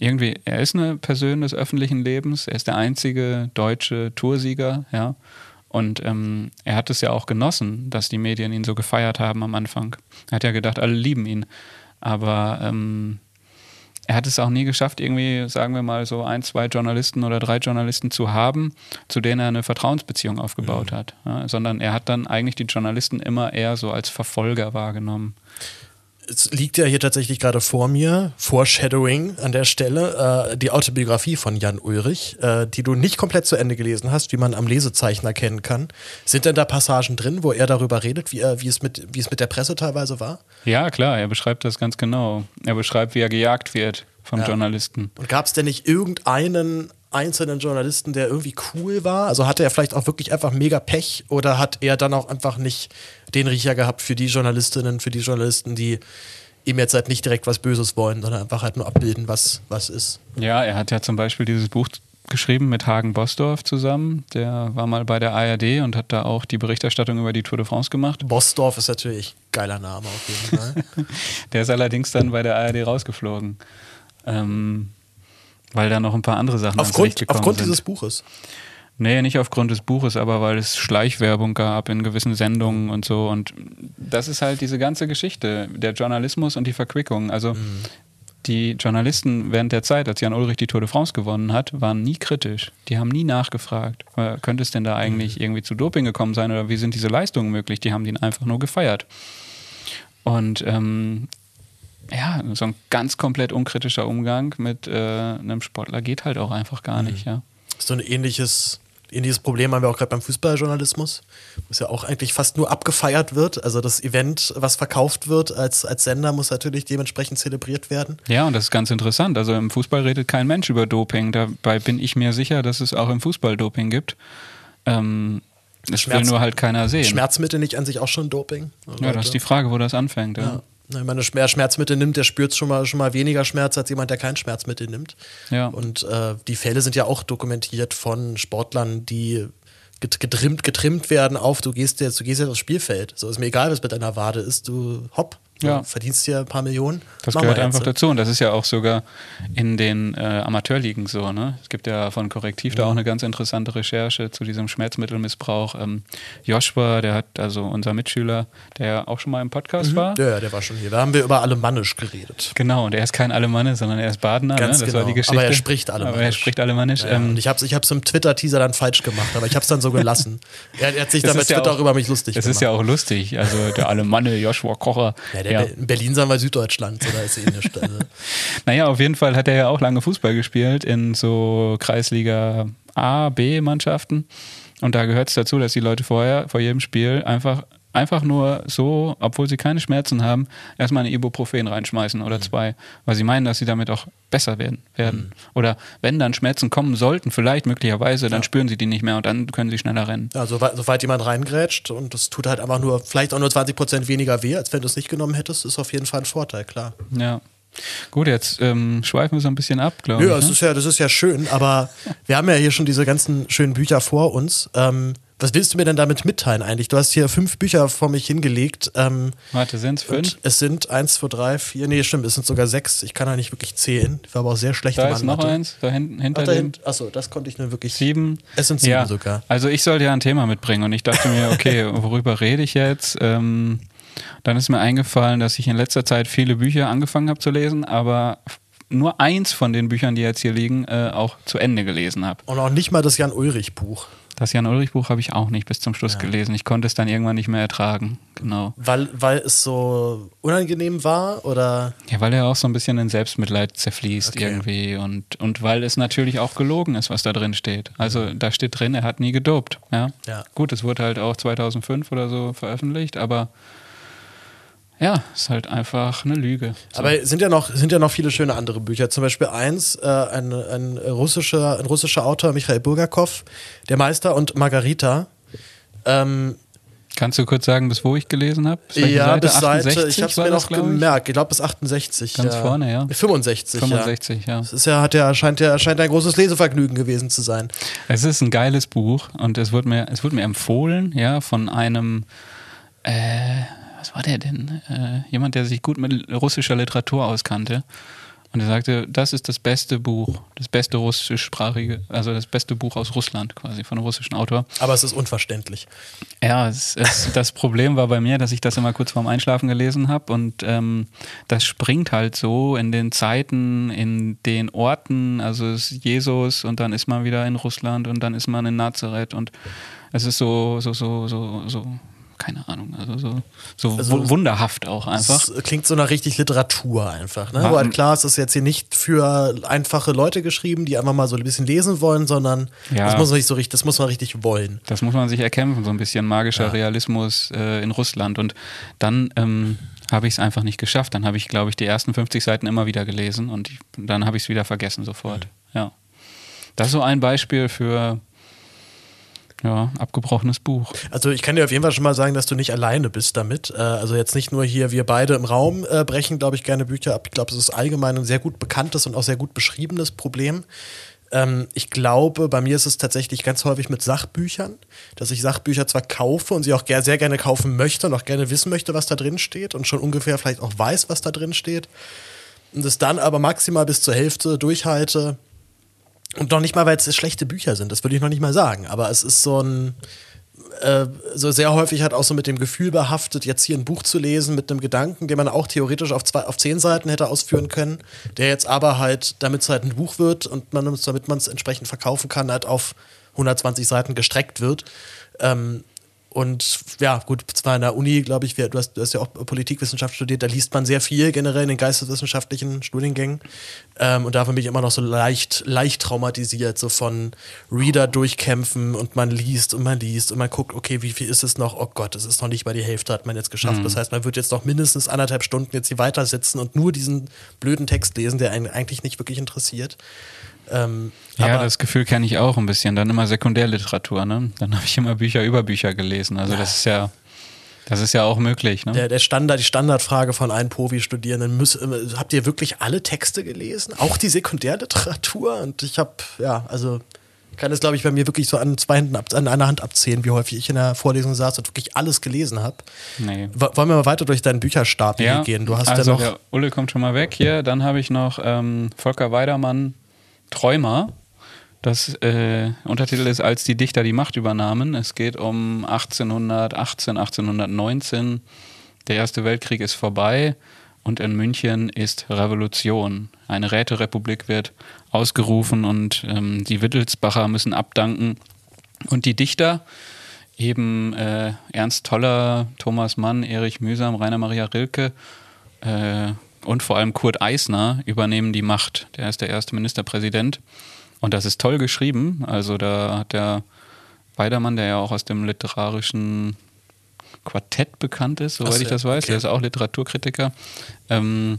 [SPEAKER 2] irgendwie, er ist eine Person des öffentlichen Lebens, er ist der einzige deutsche Toursieger, ja. Und ähm, er hat es ja auch genossen, dass die Medien ihn so gefeiert haben am Anfang. Er hat ja gedacht, alle lieben ihn. Aber ähm, er hat es auch nie geschafft, irgendwie, sagen wir mal, so ein, zwei Journalisten oder drei Journalisten zu haben, zu denen er eine Vertrauensbeziehung aufgebaut hat. Ja, sondern er hat dann eigentlich die Journalisten immer eher so als Verfolger wahrgenommen.
[SPEAKER 1] Es liegt ja hier tatsächlich gerade vor mir, Foreshadowing an der Stelle, äh, die Autobiografie von Jan Ulrich, äh, die du nicht komplett zu Ende gelesen hast, wie man am Lesezeichen erkennen kann. Sind denn da Passagen drin, wo er darüber redet, wie, er, wie, es, mit, wie es mit der Presse teilweise war?
[SPEAKER 2] Ja, klar, er beschreibt das ganz genau. Er beschreibt, wie er gejagt wird vom
[SPEAKER 1] Ja.
[SPEAKER 2] Journalisten.
[SPEAKER 1] Und gab es denn nicht irgendeinen einzelnen Journalisten, der irgendwie cool war? Also hatte er vielleicht auch wirklich einfach mega Pech oder hat er dann auch einfach nicht den Riecher gehabt für die Journalistinnen, für die Journalisten, die ihm jetzt halt nicht direkt was Böses wollen, sondern einfach halt nur abbilden, was, was ist?
[SPEAKER 2] Ja, er hat ja zum Beispiel dieses Buch geschrieben mit Hagen Bosdorf zusammen. Der war mal bei der ARD und hat da auch die Berichterstattung über die Tour de France gemacht.
[SPEAKER 1] Bossdorf ist natürlich ein geiler Name auf jeden Fall.
[SPEAKER 2] Der ist allerdings dann bei der ARD rausgeflogen. Ähm, weil da noch ein paar andere Sachen
[SPEAKER 1] aufgrund aufgrund
[SPEAKER 2] sind.
[SPEAKER 1] dieses Buches.
[SPEAKER 2] Nee, nicht aufgrund des Buches, aber weil es Schleichwerbung gab in gewissen Sendungen und so. Und das ist halt diese ganze Geschichte, der Journalismus und die Verquickung. Also die Journalisten während der Zeit, als Jan Ulrich die Tour de France gewonnen hat, waren nie kritisch. Die haben nie nachgefragt, äh, könnte es denn da eigentlich irgendwie zu Doping gekommen sein oder wie sind diese Leistungen möglich? Die haben den einfach nur gefeiert. Und ähm, ja, so ein ganz komplett unkritischer Umgang mit äh, einem Sportler geht halt auch einfach gar nicht, ja.
[SPEAKER 1] So ein ähnliches, ähnliches Problem haben wir auch gerade beim Fußballjournalismus, was ja auch eigentlich fast nur abgefeiert wird. Also das Event, was verkauft wird als, als Sender, muss natürlich dementsprechend zelebriert werden.
[SPEAKER 2] Ja, und das ist ganz interessant. Also im Fußball redet kein Mensch über Doping. Dabei bin ich mir sicher, dass es auch im Fußball Doping gibt. Ähm, es will
[SPEAKER 1] Schmerz-
[SPEAKER 2] nur halt keiner sehen.
[SPEAKER 1] Schmerzmittel nicht an sich auch schon Doping?
[SPEAKER 2] ja, das ist die Frage, wo das anfängt. Ja.
[SPEAKER 1] Ja. Wenn man Schmer- Schmerzmittel nimmt, der spürt schon mal, schon mal weniger Schmerz als jemand, der kein Schmerzmittel nimmt.
[SPEAKER 2] Ja.
[SPEAKER 1] Und äh, die Fälle sind ja auch dokumentiert von Sportlern, die get- getrimmt, getrimmt werden auf, du gehst jetzt, du gehst jetzt aufs Spielfeld. So ist mir egal, was mit deiner Wade ist, du hopp,
[SPEAKER 2] Ja.
[SPEAKER 1] du verdienst dir ein paar Millionen.
[SPEAKER 2] Das gehört einfach dazu und das ist ja auch sogar in den äh, Amateurligen so. Ne? Es gibt ja von Korrektiv da auch eine ganz interessante Recherche zu diesem Schmerzmittelmissbrauch. Ähm, Joshua, der hat also unser Mitschüler, der ja auch schon mal im Podcast war.
[SPEAKER 1] Ja, ja, der war schon hier. Da haben wir über Alemannisch geredet.
[SPEAKER 2] Genau, und er ist kein Alemanne, sondern er ist Badener.
[SPEAKER 1] Ganz
[SPEAKER 2] ne? Das
[SPEAKER 1] genau.
[SPEAKER 2] war die Geschichte.
[SPEAKER 1] Aber er spricht Alemannisch.
[SPEAKER 2] Aber er spricht Alemannisch.
[SPEAKER 1] Ja,
[SPEAKER 2] ähm,
[SPEAKER 1] und ich habe es ich hab's im Twitter-Teaser dann falsch gemacht, aber ich habe es dann so gelassen. er, er hat sich
[SPEAKER 2] Das
[SPEAKER 1] dann bei
[SPEAKER 2] ist ja
[SPEAKER 1] Twitter
[SPEAKER 2] auch-
[SPEAKER 1] auch über mich lustig
[SPEAKER 2] Das
[SPEAKER 1] gemacht.
[SPEAKER 2] ist ja auch lustig. Also der Alemanne Joshua Kocher.
[SPEAKER 1] ja, der
[SPEAKER 2] ja.
[SPEAKER 1] Be- in Berlin sagen wir Süddeutschland, so da ist ähnlich. Also,
[SPEAKER 2] Naja, auf jeden Fall hat er ja auch lange Fußball gespielt in so Kreisliga A, B-Mannschaften. Und da gehört es dazu, dass die Leute vorher, vor jedem Spiel einfach, einfach nur so, obwohl sie keine Schmerzen haben, erstmal eine Ibuprofen reinschmeißen oder zwei, weil sie meinen, dass sie damit auch besser werden. werden. Oder wenn dann Schmerzen kommen sollten, vielleicht möglicherweise, dann spüren sie die nicht mehr und dann können sie schneller rennen.
[SPEAKER 1] ja, soweit, soweit jemand reingrätscht und das tut halt einfach nur, vielleicht auch nur 20% weniger weh, als wenn du es nicht genommen hättest, ist auf jeden Fall ein Vorteil, klar.
[SPEAKER 2] Ja. Gut, jetzt ähm, schweifen wir so ein bisschen ab, glaube
[SPEAKER 1] Ja,
[SPEAKER 2] ich.
[SPEAKER 1] das
[SPEAKER 2] ne?
[SPEAKER 1] ist ja, das ist ja schön, aber wir haben ja hier schon diese ganzen schönen Bücher vor uns. Ähm, Was willst du mir denn damit mitteilen eigentlich? Du hast hier fünf Bücher vor mich hingelegt. Ähm,
[SPEAKER 2] Warte, sind es fünf?
[SPEAKER 1] Es sind eins, zwei, drei, vier, nee, stimmt, es sind sogar sechs. Ich kann da nicht wirklich zählen. Ich war aber auch sehr schlecht
[SPEAKER 2] Da ist noch eins, da hinten, hinter
[SPEAKER 1] Ach, da Achso, das konnte ich nur wirklich.
[SPEAKER 2] Sieben.
[SPEAKER 1] Es sind sieben
[SPEAKER 2] ja.
[SPEAKER 1] sogar.
[SPEAKER 2] Also ich sollte ja ein Thema mitbringen und ich dachte mir, okay, worüber rede ich jetzt? Ähm, dann ist mir eingefallen, dass ich in letzter Zeit viele Bücher angefangen habe zu lesen, aber nur eins von den Büchern, die jetzt hier liegen, äh, auch zu Ende gelesen habe.
[SPEAKER 1] Und auch nicht mal das Jan-Ulrich-Buch.
[SPEAKER 2] Das Jan-Ulrich-Buch habe ich auch nicht bis zum Schluss gelesen. Ich konnte es dann irgendwann nicht mehr ertragen. Genau.
[SPEAKER 1] Weil, weil es so unangenehm war oder.
[SPEAKER 2] Ja, weil er auch so ein bisschen in Selbstmitleid zerfließt
[SPEAKER 1] Okay.
[SPEAKER 2] irgendwie und, und weil es natürlich auch gelogen ist, was da drin steht. Also da steht drin, er hat nie gedopt. Ja?
[SPEAKER 1] Ja.
[SPEAKER 2] Gut, es wurde halt auch 2005 oder so veröffentlicht, aber ja, ist halt einfach eine Lüge. So.
[SPEAKER 1] Aber es sind ja noch, sind ja noch viele schöne andere Bücher. Zum Beispiel eins, äh, ein, ein, russischer, ein russischer Autor, Michael Bulgakov, Der Meister und Margarita. Ähm,
[SPEAKER 2] Kannst du kurz sagen, bis wo ich gelesen habe?
[SPEAKER 1] ja, bis Seite, ich habe es mir noch
[SPEAKER 2] glaub ich?
[SPEAKER 1] gemerkt, ich glaube bis 68.
[SPEAKER 2] Ganz
[SPEAKER 1] ja.
[SPEAKER 2] vorne, ja.
[SPEAKER 1] 65,
[SPEAKER 2] 65, ja.
[SPEAKER 1] Das ist ja, hat ja, scheint ja, scheint ein großes Lesevergnügen gewesen zu sein.
[SPEAKER 2] Es ist ein geiles Buch und es wurde mir, es wurde mir empfohlen, ja, von einem, äh, was war der denn? Äh, jemand, der sich gut mit russischer Literatur auskannte. Und er sagte, das ist das beste Buch, das beste russischsprachige, also das beste Buch aus Russland quasi, von einem russischen Autor.
[SPEAKER 1] Aber es ist unverständlich.
[SPEAKER 2] Ja, es, es, das Problem war bei mir, dass ich das immer kurz vorm Einschlafen gelesen habe und ähm, das springt halt so in den Zeiten, in den Orten, also es ist Jesus und dann ist man wieder in Russland und dann ist man in Nazareth und es ist so, so, so, so, so, keine Ahnung, also so, so
[SPEAKER 1] Also-
[SPEAKER 2] wu- wunderhaft auch einfach.
[SPEAKER 1] Es klingt so nach richtig Literatur einfach. Ne?
[SPEAKER 2] Wa-
[SPEAKER 1] Wo halt klar ist, das ist jetzt hier nicht für einfache Leute geschrieben, die einfach mal so ein bisschen lesen wollen, sondern
[SPEAKER 2] Ja.
[SPEAKER 1] das muss man nicht so richtig, das muss man richtig wollen.
[SPEAKER 2] Das muss man sich erkämpfen, so ein bisschen magischer Realismus äh, in Russland. Und dann ähm, habe ich es einfach nicht geschafft. Dann habe ich, glaube ich, die ersten 50 Seiten immer wieder gelesen und ich, dann habe ich es wieder vergessen sofort. Ja. Das ist so ein Beispiel für ja, abgebrochenes Buch.
[SPEAKER 1] Also ich kann dir auf jeden Fall schon mal sagen, dass du nicht alleine bist damit. Äh, Also jetzt nicht nur hier wir beide im Raum äh, brechen, glaube ich, gerne Bücher ab. Ich glaube, es ist allgemein ein sehr gut bekanntes und auch sehr gut beschriebenes Problem. Ähm, Ich glaube, bei mir ist es tatsächlich ganz häufig mit Sachbüchern, dass ich Sachbücher zwar kaufe und sie auch sehr gerne kaufen möchte und auch gerne wissen möchte, was da drin steht und schon ungefähr vielleicht auch weiß, was da drin steht. Und es dann aber maximal bis zur Hälfte durchhalte. Und noch nicht mal, weil es schlechte Bücher sind, das würde ich noch nicht mal sagen. Aber es ist so ein, äh, so sehr häufig halt auch so mit dem Gefühl behaftet, jetzt hier ein Buch zu lesen mit einem Gedanken, den man auch theoretisch auf, zwei, auf zehn Seiten hätte ausführen können, der jetzt aber halt, damit es halt ein Buch wird und man, damit man es entsprechend verkaufen kann, halt auf 120 Seiten gestreckt wird. Ähm, und ja, gut, zwar in der Uni, glaube ich, wir, du, hast, du hast ja auch Politikwissenschaft studiert, da liest man sehr viel generell in den geisteswissenschaftlichen Studiengängen. Ähm, und davon bin ich immer noch so leicht, leicht traumatisiert, so von Reader durchkämpfen und man liest und man liest und man guckt, okay, wie viel ist es noch? Oh Gott, es ist noch nicht mal die Hälfte, hat man jetzt geschafft. Das heißt, man wird jetzt noch mindestens anderthalb Stunden jetzt hier weiter sitzen und nur diesen blöden Text lesen, der einen eigentlich nicht wirklich interessiert. Ähm,
[SPEAKER 2] Ja, das Gefühl kenne ich auch ein bisschen. Dann immer Sekundärliteratur, ne? Dann habe ich immer Bücher über Bücher gelesen. Also das ist ja, das ist ja auch möglich, ne?
[SPEAKER 1] Der, der Standard, die Standardfrage von allen Povi-Studierenden, äh, habt ihr wirklich alle Texte gelesen? Auch die Sekundärliteratur? Und ich habe, ja, also ich kann es, glaube ich, bei mir wirklich so an zwei Händen ab, an einer Hand abzählen, wie häufig ich in der Vorlesung saß und wirklich alles gelesen habe.
[SPEAKER 2] Nee.
[SPEAKER 1] Wollen wir mal weiter durch deinen Bücherstapel hier gehen? Du hast
[SPEAKER 2] also
[SPEAKER 1] ja noch.
[SPEAKER 2] der Ulle kommt schon mal weg hier. Dann habe ich noch ähm, Volker Weidermann, Träumer. Das äh, Untertitel ist Als die Dichter die Macht übernahmen. Es geht um 1818, 1819. Der Erste Weltkrieg ist vorbei und in München ist Revolution. Eine Räterepublik wird ausgerufen und ähm, die Wittelsbacher müssen abdanken. Und die Dichter, eben äh, Ernst Toller, Thomas Mann, Erich Mühsam, Rainer Maria Rilke äh, und vor allem Kurt Eisner übernehmen die Macht. Der ist der erste Ministerpräsident. Und das ist toll geschrieben. Also da hat der Weidermann, der ja auch aus dem literarischen Quartett bekannt ist, soweit
[SPEAKER 1] so,
[SPEAKER 2] ich das weiß,
[SPEAKER 1] okay.
[SPEAKER 2] der ist auch Literaturkritiker, ähm,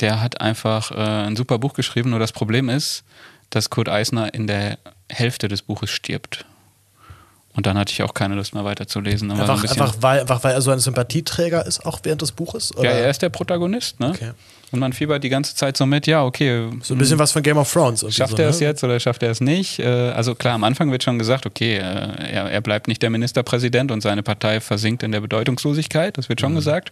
[SPEAKER 2] der hat einfach äh, ein super Buch geschrieben. Nur das Problem ist, dass Kurt Eisner in der Hälfte des Buches stirbt. Und dann hatte ich auch keine Lust mehr weiterzulesen.
[SPEAKER 1] Einfach, so ein einfach, weil, einfach weil er so ein Sympathieträger ist, auch während des Buches?
[SPEAKER 2] Oder? Ja, er ist der Protagonist, ne? Okay. Und man fiebert die ganze Zeit so mit, ja, okay.
[SPEAKER 1] So ein bisschen was von Game of Thrones.
[SPEAKER 2] Schafft
[SPEAKER 1] so,
[SPEAKER 2] er es ne? jetzt oder schafft er es nicht? Äh, also klar, am Anfang wird schon gesagt, okay, äh, er, er bleibt nicht der Ministerpräsident und seine Partei versinkt in der Bedeutungslosigkeit, das wird schon mhm. gesagt.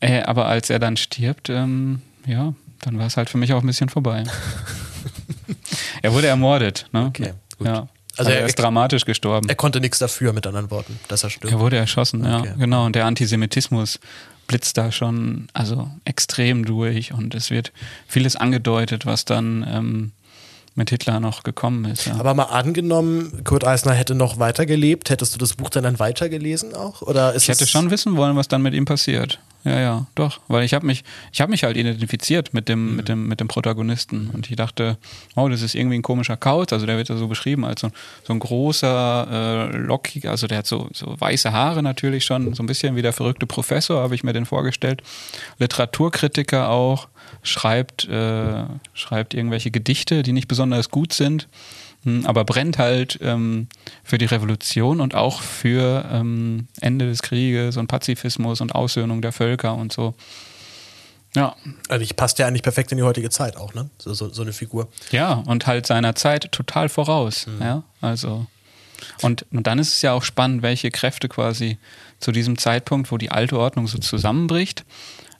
[SPEAKER 2] Äh, aber als er dann stirbt, ähm, ja, dann war es halt für mich auch ein bisschen vorbei. er wurde ermordet, ne? Okay, gut. Ja. Also, also er, er, ist dramatisch gestorben.
[SPEAKER 1] Er konnte nichts dafür, mit anderen Worten, dass er stirbt.
[SPEAKER 2] Er wurde erschossen, okay. ja, genau. Und der Antisemitismus blitzt da schon also extrem durch und es wird vieles angedeutet, was dann ähm, mit Hitler noch gekommen ist. Ja.
[SPEAKER 1] Aber mal angenommen, Kurt Eisner hätte noch weitergelebt, hättest du das Buch dann, dann weitergelesen auch? Oder
[SPEAKER 2] ich hätte schon wissen wollen, was dann mit ihm passiert. Ja, ja, doch. Weil ich habe mich, ich habe mich halt identifiziert mit dem, mhm. mit dem, mit dem Protagonisten. Und ich dachte, oh, das ist irgendwie ein komischer Kauz. Also der wird ja so beschrieben als so, so ein großer, äh, lockiger, also der hat so, so weiße Haare natürlich schon, so ein bisschen wie der verrückte Professor, habe ich mir den vorgestellt. Literaturkritiker auch, schreibt, äh, schreibt irgendwelche Gedichte, die nicht besonders gut sind. Hm, aber brennt halt ähm, für die Revolution und auch für ähm, Ende des Krieges und Pazifismus und Aussöhnung der Völker und so.
[SPEAKER 1] Ja. Also ich passt ja eigentlich perfekt in die heutige Zeit auch, ne? So, so, so eine Figur.
[SPEAKER 2] Ja, und halt seiner Zeit total voraus. Mhm. Ja, also. Und, und dann ist es ja auch spannend, welche Kräfte quasi zu diesem Zeitpunkt, wo die alte Ordnung so zusammenbricht,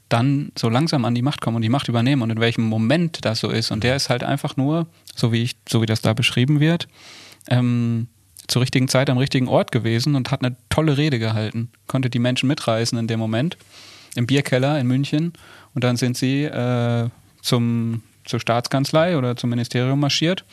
[SPEAKER 2] dann so langsam an die Macht kommen und die Macht übernehmen und in welchem Moment das so ist. Und der ist halt einfach nur, so wie ich, so wie das da beschrieben wird, ähm, zur richtigen Zeit am richtigen Ort gewesen und hat eine tolle Rede gehalten. Konnte die Menschen mitreißen in dem Moment. Im Bierkeller in München. Und dann sind sie äh, zum, zur Staatskanzlei oder zum Ministerium marschiert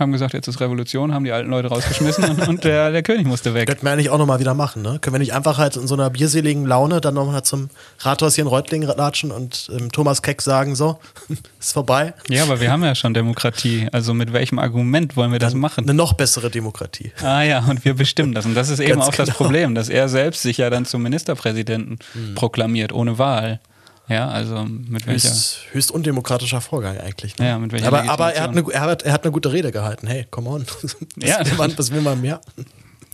[SPEAKER 2] haben gesagt, jetzt ist Revolution, haben die alten Leute rausgeschmissen und, und der, der König musste weg.
[SPEAKER 1] Könnten wir eigentlich auch nochmal wieder machen, ne? Können wir nicht einfach halt in so einer bierseligen Laune dann nochmal zum Rathaus hier in Reutlingen latschen und ähm, Thomas Keck sagen, so, ist vorbei?
[SPEAKER 2] Ja, aber wir haben ja schon Demokratie. Also mit welchem Argument wollen wir das machen?
[SPEAKER 1] Eine noch bessere Demokratie.
[SPEAKER 2] Ah ja, und wir bestimmen das. Und das ist eben auch genau. das Problem, dass er selbst sich ja dann zum Ministerpräsidenten hm. proklamiert, ohne Wahl. Ja, also mit welcher.
[SPEAKER 1] Höchst, höchst undemokratischer Vorgang eigentlich.
[SPEAKER 2] Ne? Ja, mit welcher
[SPEAKER 1] aber, aber er, hat eine, er, hat, er hat eine gute Rede gehalten. Hey, come on.
[SPEAKER 2] ja,
[SPEAKER 1] will man, was will man mehr?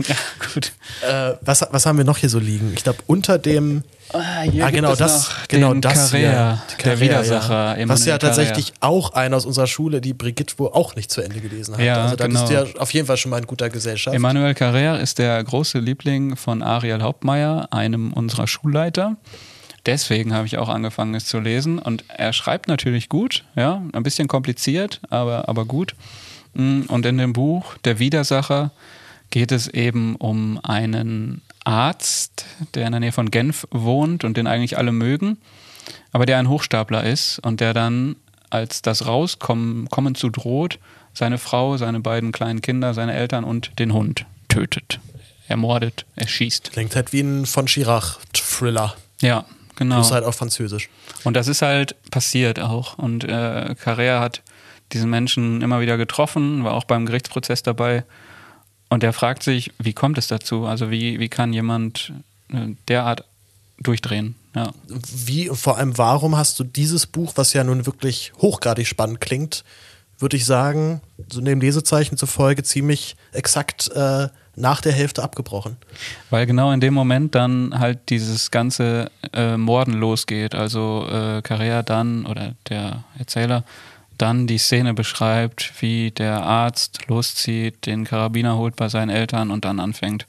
[SPEAKER 2] Ja, gut.
[SPEAKER 1] Äh, was, was haben wir noch hier so liegen? Ich glaube, unter dem. Ah, ah genau, das, genau das
[SPEAKER 2] Carrère, hier, der Widersacher.
[SPEAKER 1] Ja. Was ja tatsächlich auch einer aus unserer Schule, die Brigitte, wo auch nicht zu Ende gelesen hat. Ja, also da genau. bist du ja auf jeden Fall schon mal in guter Gesellschaft.
[SPEAKER 2] Emmanuel Carrère ist der große Liebling von Ariel Hauptmeier, einem unserer Schulleiter deswegen habe ich auch angefangen, es zu lesen. Und er schreibt natürlich gut, ja, ein bisschen kompliziert, aber, aber gut. Mm, und in dem Buch Der Widersacher geht es eben um einen Arzt, der in der Nähe von Genf wohnt und den eigentlich alle mögen, aber der ein Hochstapler ist und der dann, als das Rauskommen kommen zu droht, seine Frau, seine beiden kleinen Kinder, seine Eltern und den Hund tötet. Ermordet, erschießt.
[SPEAKER 1] Klingt halt wie ein von Chirac-Thriller.
[SPEAKER 2] Ja, Genau.
[SPEAKER 1] Plus halt auf Französisch.
[SPEAKER 2] Und das ist halt passiert auch. Und äh, Carrère hat diesen Menschen immer wieder getroffen, war auch beim Gerichtsprozess dabei. Und er fragt sich, wie kommt es dazu? Also wie, wie kann jemand äh, derart durchdrehen? Ja.
[SPEAKER 1] Wie, vor allem, warum hast du dieses Buch, was ja nun wirklich hochgradig spannend klingt, würde ich sagen, so neben Lesezeichen zufolge ziemlich exakt äh, nach der Hälfte abgebrochen.
[SPEAKER 2] Weil genau in dem Moment dann halt dieses ganze äh, Morden losgeht. Also äh, Carrea dann oder der Erzähler dann die Szene beschreibt, wie der Arzt loszieht, den Karabiner holt bei seinen Eltern und dann anfängt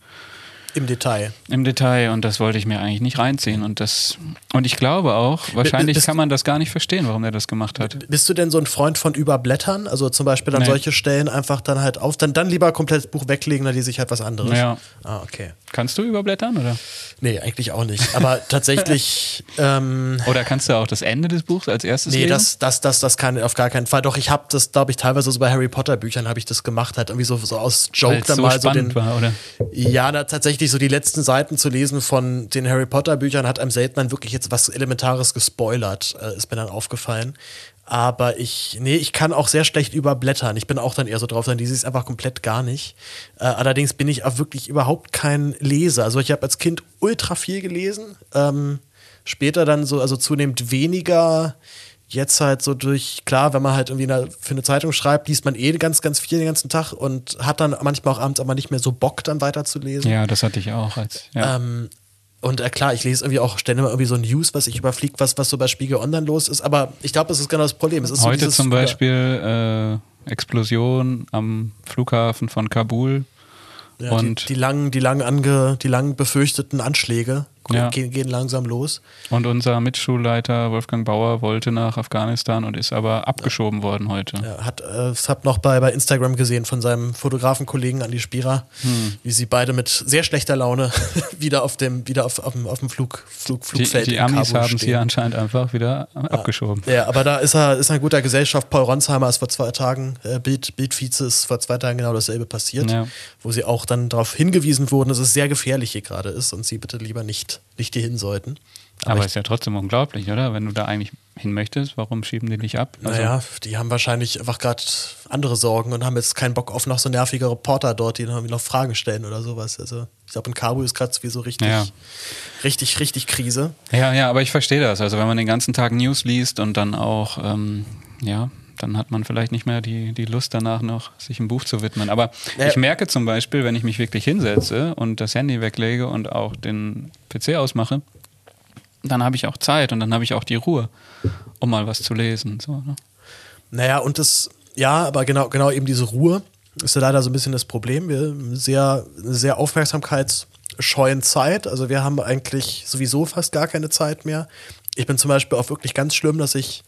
[SPEAKER 1] im Detail.
[SPEAKER 2] Im Detail und das wollte ich mir eigentlich nicht reinziehen und das und ich glaube auch, wahrscheinlich bist, kann man das gar nicht verstehen, warum er das gemacht hat.
[SPEAKER 1] Bist du denn so ein Freund von Überblättern? Also zum Beispiel dann nee. solche Stellen einfach dann halt auf, dann, dann lieber komplett das Buch weglegen, dann lese ich halt was anderes.
[SPEAKER 2] Ja.
[SPEAKER 1] Ah, okay.
[SPEAKER 2] Kannst du überblättern oder?
[SPEAKER 1] Nee, eigentlich auch nicht. Aber tatsächlich. Ähm,
[SPEAKER 2] oder kannst du auch das Ende des Buchs als erstes
[SPEAKER 1] Nee,
[SPEAKER 2] lesen?
[SPEAKER 1] das, das, das, das kann auf gar keinen Fall. Doch, ich habe das, glaube ich, teilweise so bei Harry Potter Büchern habe ich das gemacht, halt irgendwie so, so aus Joke Weil's dann so mal so den.
[SPEAKER 2] War, oder?
[SPEAKER 1] Ja, na, tatsächlich so die letzten Seiten zu lesen von den Harry Potter Büchern hat einem selten wirklich jetzt was Elementares gespoilert, äh, ist mir dann aufgefallen. Aber ich, nee, ich kann auch sehr schlecht überblättern. Ich bin auch dann eher so drauf, dann lese ich es einfach komplett gar nicht. Äh, allerdings bin ich auch wirklich überhaupt kein Leser. Also ich habe als Kind ultra viel gelesen. Ähm, später dann so, also zunehmend weniger jetzt halt so durch, klar, wenn man halt irgendwie eine, für eine Zeitung schreibt, liest man eh ganz, ganz viel den ganzen Tag und hat dann manchmal auch abends aber nicht mehr so Bock, dann weiterzulesen.
[SPEAKER 2] Ja, das hatte ich auch. Als, ja.
[SPEAKER 1] Ähm, und äh, klar, ich lese irgendwie auch ständig mal irgendwie so News, was ich überfliege, was, was so bei Spiegel Online los ist. Aber ich glaube, das ist genau das Problem.
[SPEAKER 2] Heute
[SPEAKER 1] so
[SPEAKER 2] dieses, zum Beispiel äh, Explosion am Flughafen von Kabul.
[SPEAKER 1] Ja, und die, die langen, die lang ange, die lang befürchteten Anschläge ja. gehen, gehen, langsam los.
[SPEAKER 2] Und unser Mitschulleiter Wolfgang Bauer wollte nach Afghanistan und ist aber abgeschoben ja. worden heute.
[SPEAKER 1] Ja, hat, äh, ich habe noch bei, bei Instagram gesehen von seinem Fotografenkollegen Andi Spierer, hm. wie sie beide mit sehr schlechter Laune wieder auf dem, wieder auf, auf dem, auf dem Flug, Flug, Flugfeld
[SPEAKER 2] Die, die Amis haben es hier anscheinend einfach wieder abgeschoben.
[SPEAKER 1] Ja, aber da ist er, ist er in guter Gesellschaft. Paul Ronsheimer ist vor zwei Tagen, äh, Bild, Bildvize ist vor zwei Tagen genau dasselbe passiert, wo sie auch dann darauf hingewiesen wurden, dass es sehr gefährlich hier gerade ist und sie bitte lieber nicht nicht, hin sollten.
[SPEAKER 2] Aber, Aber ist ja trotzdem unglaublich, oder? Wenn du da eigentlich hin möchtest, warum schieben die nicht ab?
[SPEAKER 1] Also naja, die haben wahrscheinlich einfach gerade andere Sorgen und haben jetzt keinen Bock auf noch so nervige Reporter dort, die noch Fragen stellen oder sowas. Also ich glaube, in Kabul ist gerade sowieso richtig, ja. richtig, richtig Krise.
[SPEAKER 2] Ja, ja, aber ich verstehe das. Also wenn man den ganzen Tag News liest und dann auch, ähm, ja, dann hat man vielleicht nicht mehr die, die Lust danach noch, sich ein Buch zu widmen. Aber ja. ich merke zum Beispiel, wenn ich mich wirklich hinsetze und das Handy weglege und auch den PC ausmache, dann habe ich auch Zeit und dann habe ich auch die Ruhe, um mal was zu lesen. So, ne?
[SPEAKER 1] Naja, und das, ja, aber genau, genau eben diese Ruhe ist ja leider so ein bisschen das Problem. Wir haben sehr, sehr aufmerksamkeitsscheuen Zeit. Also wir haben eigentlich sowieso fast gar keine Zeit mehr. Ich bin zum Beispiel auch wirklich ganz schlimm, dass ich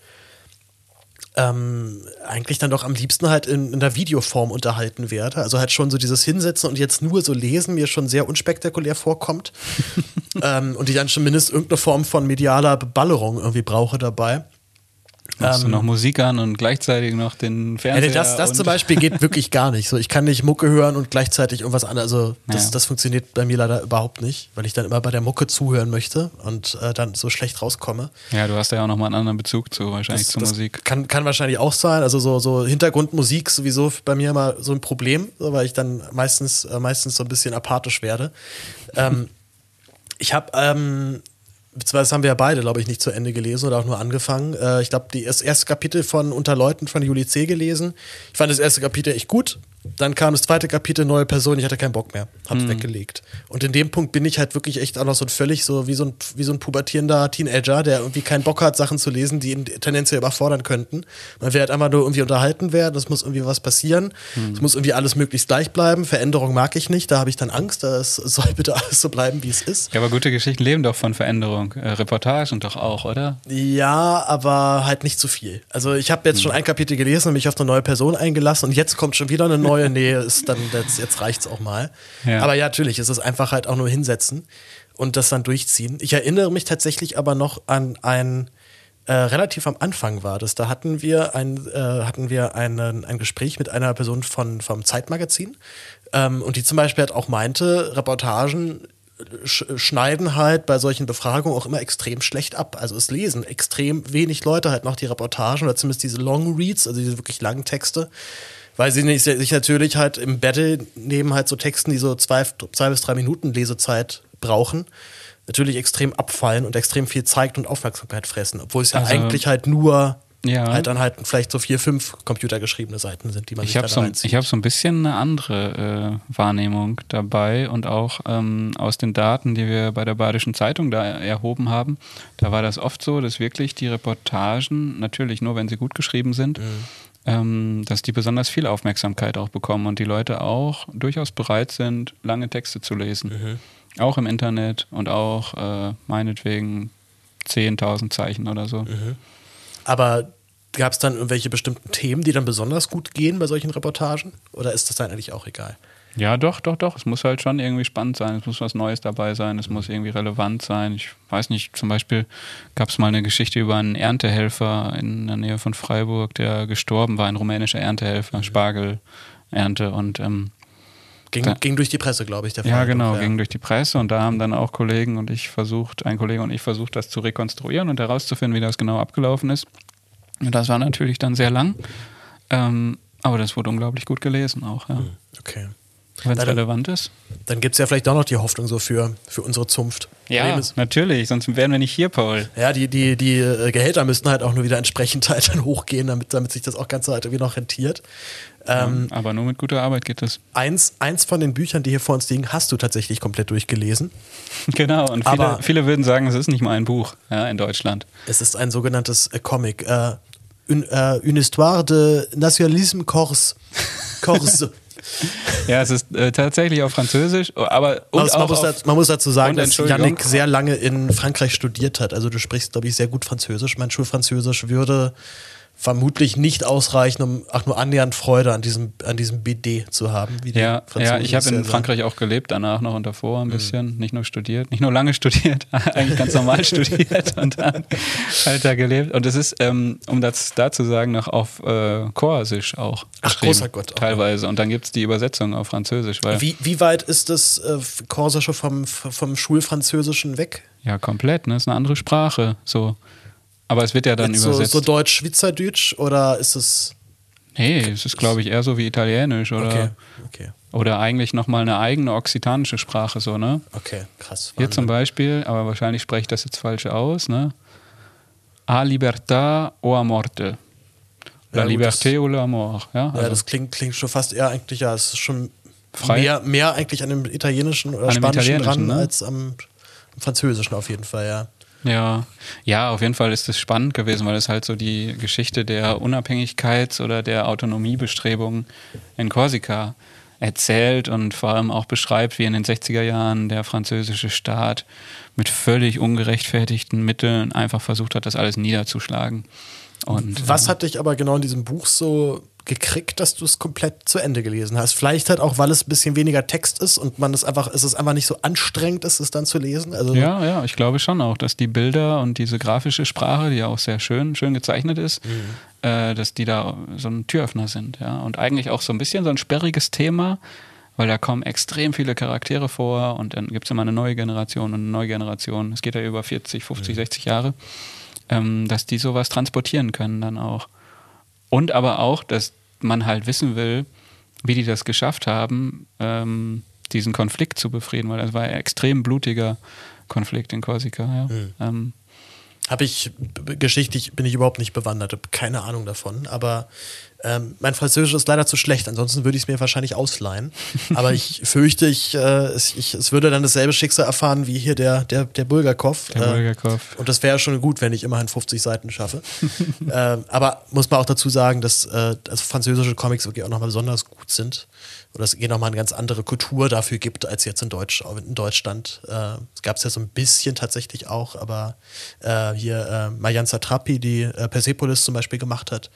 [SPEAKER 1] ähm, eigentlich dann doch am liebsten halt in, in, der Videoform unterhalten werde. Also halt schon so dieses Hinsetzen und jetzt nur so lesen mir schon sehr unspektakulär vorkommt. ähm, und ich dann zumindest irgendeine Form von medialer Beballerung irgendwie brauche dabei.
[SPEAKER 2] Machst ähm, du noch Musik an und gleichzeitig noch den Fernseher?
[SPEAKER 1] Das, das zum Beispiel geht wirklich gar nicht. So, ich kann nicht Mucke hören und gleichzeitig irgendwas anderes. Also das, ja. das funktioniert bei mir leider überhaupt nicht, weil ich dann immer bei der Mucke zuhören möchte und äh, dann so schlecht rauskomme.
[SPEAKER 2] Ja, du hast ja auch nochmal einen anderen Bezug zu, wahrscheinlich das, zur
[SPEAKER 1] das
[SPEAKER 2] Musik.
[SPEAKER 1] Kann, kann wahrscheinlich auch sein. Also so, so Hintergrundmusik sowieso bei mir immer so ein Problem, weil ich dann meistens, äh, meistens so ein bisschen apathisch werde. ähm, ich habe ähm, beziehungsweise haben wir ja beide, glaube ich, nicht zu Ende gelesen oder auch nur angefangen. Äh, ich glaube, das erste Kapitel von Unter Leuten von Juli C. gelesen. Ich fand das erste Kapitel echt gut. Dann kam das zweite Kapitel, neue Person, ich hatte keinen Bock mehr. Hab's mhm. weggelegt. Und in dem Punkt bin ich halt wirklich echt auch noch so völlig so wie so ein, wie so ein pubertierender Teenager, der irgendwie keinen Bock hat, Sachen zu lesen, die ihn tendenziell überfordern könnten. Man will halt einfach nur irgendwie unterhalten werden, es muss irgendwie was passieren. Mhm. Es muss irgendwie alles möglichst gleich bleiben. Veränderung mag ich nicht, da habe ich dann Angst. Es soll bitte alles so bleiben, wie es ist.
[SPEAKER 2] Ja, aber gute Geschichten leben doch von Veränderung. Äh, Reportagen doch auch, oder?
[SPEAKER 1] Ja, aber halt nicht zu viel. Also ich habe jetzt mhm. schon ein Kapitel gelesen und mich auf eine neue Person eingelassen und jetzt kommt schon wieder eine neue neue, nee, ist dann, jetzt, jetzt reicht's auch mal. Ja. Aber ja, natürlich, es ist einfach halt auch nur hinsetzen und das dann durchziehen. Ich erinnere mich tatsächlich aber noch an ein, äh, relativ am Anfang war das. Da hatten wir ein, äh, hatten wir einen, ein Gespräch mit einer Person von, vom Zeitmagazin. Ähm, und die zum Beispiel halt auch meinte, Reportagen schneiden halt bei solchen Befragungen auch immer extrem schlecht ab. Also es lesen extrem wenig Leute halt noch die Reportagen oder zumindest diese Long Reads, also diese wirklich langen Texte weil sie nicht, sich natürlich halt im Battle neben halt so Texten, die so zwei, zwei bis drei Minuten Lesezeit brauchen, natürlich extrem abfallen und extrem viel Zeit und Aufmerksamkeit fressen, obwohl es ja also, eigentlich halt nur ja. halt dann halt vielleicht so vier, fünf computergeschriebene Seiten sind, die man
[SPEAKER 2] ich sich so, Ich habe so ein bisschen eine andere äh, Wahrnehmung dabei und auch ähm, aus den Daten, die wir bei der Badischen Zeitung da erhoben haben, da war das oft so, dass wirklich die Reportagen, natürlich nur wenn sie gut geschrieben sind, mhm dass die besonders viel Aufmerksamkeit auch bekommen und die Leute auch durchaus bereit sind, lange Texte zu lesen. Mhm. Auch im Internet und auch äh, meinetwegen 10.000 Zeichen oder so. Mhm.
[SPEAKER 1] Aber gab es dann irgendwelche bestimmten Themen, die dann besonders gut gehen bei solchen Reportagen? Oder ist das dann eigentlich auch egal?
[SPEAKER 2] Ja, doch, doch, doch. Es muss halt schon irgendwie spannend sein. Es muss was Neues dabei sein. Es muss irgendwie relevant sein. Ich weiß nicht, zum Beispiel gab es mal eine Geschichte über einen Erntehelfer in der Nähe von Freiburg, der gestorben war, ein rumänischer Erntehelfer, mhm. Spargelernte und ähm,
[SPEAKER 1] Ging, da, ging, durch die Presse, glaube ich,
[SPEAKER 2] der Fall. Ja, genau, ja. ging durch die Presse und da haben dann auch Kollegen und ich versucht, ein Kollege und ich versucht, das zu rekonstruieren und herauszufinden, wie das genau abgelaufen ist. Und das war natürlich dann sehr lang, ähm, aber das wurde unglaublich gut gelesen auch. Ja.
[SPEAKER 1] Okay.
[SPEAKER 2] Wenn es relevant ist.
[SPEAKER 1] Dann gibt es ja vielleicht auch noch die Hoffnung so für, für unsere Zunft.
[SPEAKER 2] Ja, natürlich, sonst wären wir nicht hier, Paul.
[SPEAKER 1] Ja, die, die, die äh, Gehälter müssten halt auch nur wieder entsprechend halt dann hochgehen, damit, damit sich das auch Ganze halt irgendwie noch rentiert.
[SPEAKER 2] Ähm, ja, aber nur mit guter Arbeit geht das.
[SPEAKER 1] Eins, eins von den Büchern, die hier vor uns liegen, hast du tatsächlich komplett durchgelesen.
[SPEAKER 2] Genau, und viele, aber viele würden sagen, es ist nicht mal ein Buch ja, in Deutschland.
[SPEAKER 1] Es ist ein sogenanntes äh, Comic. Äh, une, äh, une histoire de nationalisme corse. corse.
[SPEAKER 2] ja, es ist äh, tatsächlich auf Französisch, aber
[SPEAKER 1] also man, muss dazu, man, muss dazu, sagen, dass Yannick sehr lange in Frankreich studiert hat. Also du sprichst, glaube ich, sehr gut Französisch. Mein Schulfranzösisch würde vermutlich nicht ausreichen, um auch nur annähernd Freude an diesem, an diesem BD zu haben.
[SPEAKER 2] ja, ja, ich habe in Frankreich auch gelebt, danach noch und davor ein mhm. bisschen, mhm. nicht nur studiert, nicht nur lange studiert, eigentlich ganz normal studiert und dann halt da gelebt. Und es ist, ähm, um das da zu sagen, noch auf äh, Korsisch auch.
[SPEAKER 1] Ach, großer Gott.
[SPEAKER 2] Auch. Teilweise. Und dann gibt es die Übersetzung auf Französisch. Weil
[SPEAKER 1] wie, wie weit ist das äh, Korsische vom, vom Schulfranzösischen weg?
[SPEAKER 2] Ja, komplett. Ne? Das ist eine andere Sprache. So. Aber es wird ja dann
[SPEAKER 1] so,
[SPEAKER 2] übersetzt.
[SPEAKER 1] So Deutsch-Schweizerdeutsch oder ist es.
[SPEAKER 2] Nee, es ist, glaube ich, eher so wie Italienisch oder.
[SPEAKER 1] Okay. okay.
[SPEAKER 2] Oder eigentlich nochmal eine eigene okzitanische Sprache, so, ne?
[SPEAKER 1] Okay, krass.
[SPEAKER 2] Wahnsinn. Hier zum Beispiel, aber wahrscheinlich spreche ich das jetzt falsch aus, ne? A libertà o a morte. La ja, liberté o la mort. Ja,
[SPEAKER 1] also ja das klingt, klingt schon fast eher eigentlich, ja, es ist schon Frei? Mehr, mehr eigentlich an dem Italienischen oder an Spanischen Italienischen, dran ne? als am, am Französischen auf jeden Fall, ja.
[SPEAKER 2] Ja, ja, auf jeden Fall ist es spannend gewesen, weil es halt so die Geschichte der Unabhängigkeits- oder der Autonomiebestrebungen in Korsika erzählt und vor allem auch beschreibt, wie in den 60er Jahren der französische Staat mit völlig ungerechtfertigten Mitteln einfach versucht hat, das alles niederzuschlagen.
[SPEAKER 1] Und, Was ähm, hat dich aber genau in diesem Buch so gekriegt, dass du es komplett zu Ende gelesen hast. Vielleicht halt auch, weil es ein bisschen weniger Text ist und man es einfach, es ist einfach nicht so anstrengend ist, es dann zu lesen. Also
[SPEAKER 2] ja, ja, ich glaube schon auch, dass die Bilder und diese grafische Sprache, die ja auch sehr schön, schön gezeichnet ist, mhm. äh, dass die da so ein Türöffner sind, ja. Und eigentlich auch so ein bisschen so ein sperriges Thema, weil da kommen extrem viele Charaktere vor und dann gibt es immer eine neue Generation und eine neue Generation. Es geht ja über 40, 50, mhm. 60 Jahre, ähm, dass die sowas transportieren können dann auch. Und aber auch, dass man halt wissen will, wie die das geschafft haben, ähm, diesen Konflikt zu befrieden, weil das war ein extrem blutiger Konflikt in Korsika. Ja. Mhm. Ähm,
[SPEAKER 1] habe ich geschichtlich bin ich überhaupt nicht bewandert, habe keine Ahnung davon, aber ähm, mein Französisch ist leider zu schlecht, ansonsten würde ich es mir wahrscheinlich ausleihen. Aber ich fürchte, ich, äh, es, ich, es würde dann dasselbe Schicksal erfahren wie hier der, der, der Bulgakov.
[SPEAKER 2] Der äh, Bulgakov.
[SPEAKER 1] Und das wäre schon gut, wenn ich immerhin 50 Seiten schaffe. äh, aber muss man auch dazu sagen, dass äh, also französische Comics wirklich auch nochmal besonders gut sind oder es eh nochmal eine ganz andere Kultur dafür gibt als jetzt in, Deutsch, in Deutschland. Äh, es gab es ja so ein bisschen tatsächlich auch, aber äh, hier äh, Marianne Satrapi, die äh, Persepolis zum Beispiel gemacht hat,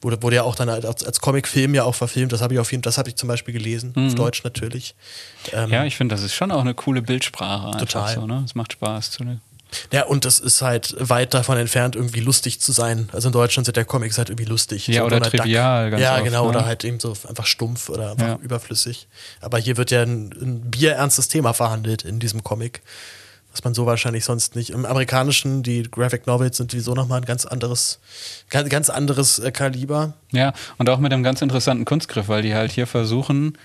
[SPEAKER 1] wurde, wurde ja auch dann als, als Comicfilm ja auch verfilmt. Das habe ich auf jeden das habe ich zum Beispiel gelesen, mhm. auf Deutsch natürlich.
[SPEAKER 2] Ähm, ja, ich finde, das ist schon auch eine coole Bildsprache. Total. So, ne? Es macht Spaß zu
[SPEAKER 1] ja, und das ist halt weit davon entfernt, irgendwie lustig zu sein. Also in Deutschland sind der Comics halt irgendwie lustig.
[SPEAKER 2] Ja, so oder trivial.
[SPEAKER 1] Ganz ja, oft, genau, ne? oder halt eben so einfach stumpf oder einfach ja. überflüssig. Aber hier wird ja ein, ein bierernstes Thema verhandelt in diesem Comic, was man so wahrscheinlich sonst nicht. Im amerikanischen, die Graphic Novels sind sowieso nochmal ein ganz anderes, ganz, ganz anderes äh, Kaliber.
[SPEAKER 2] Ja, und auch mit einem ganz interessanten Kunstgriff, weil die halt hier versuchen,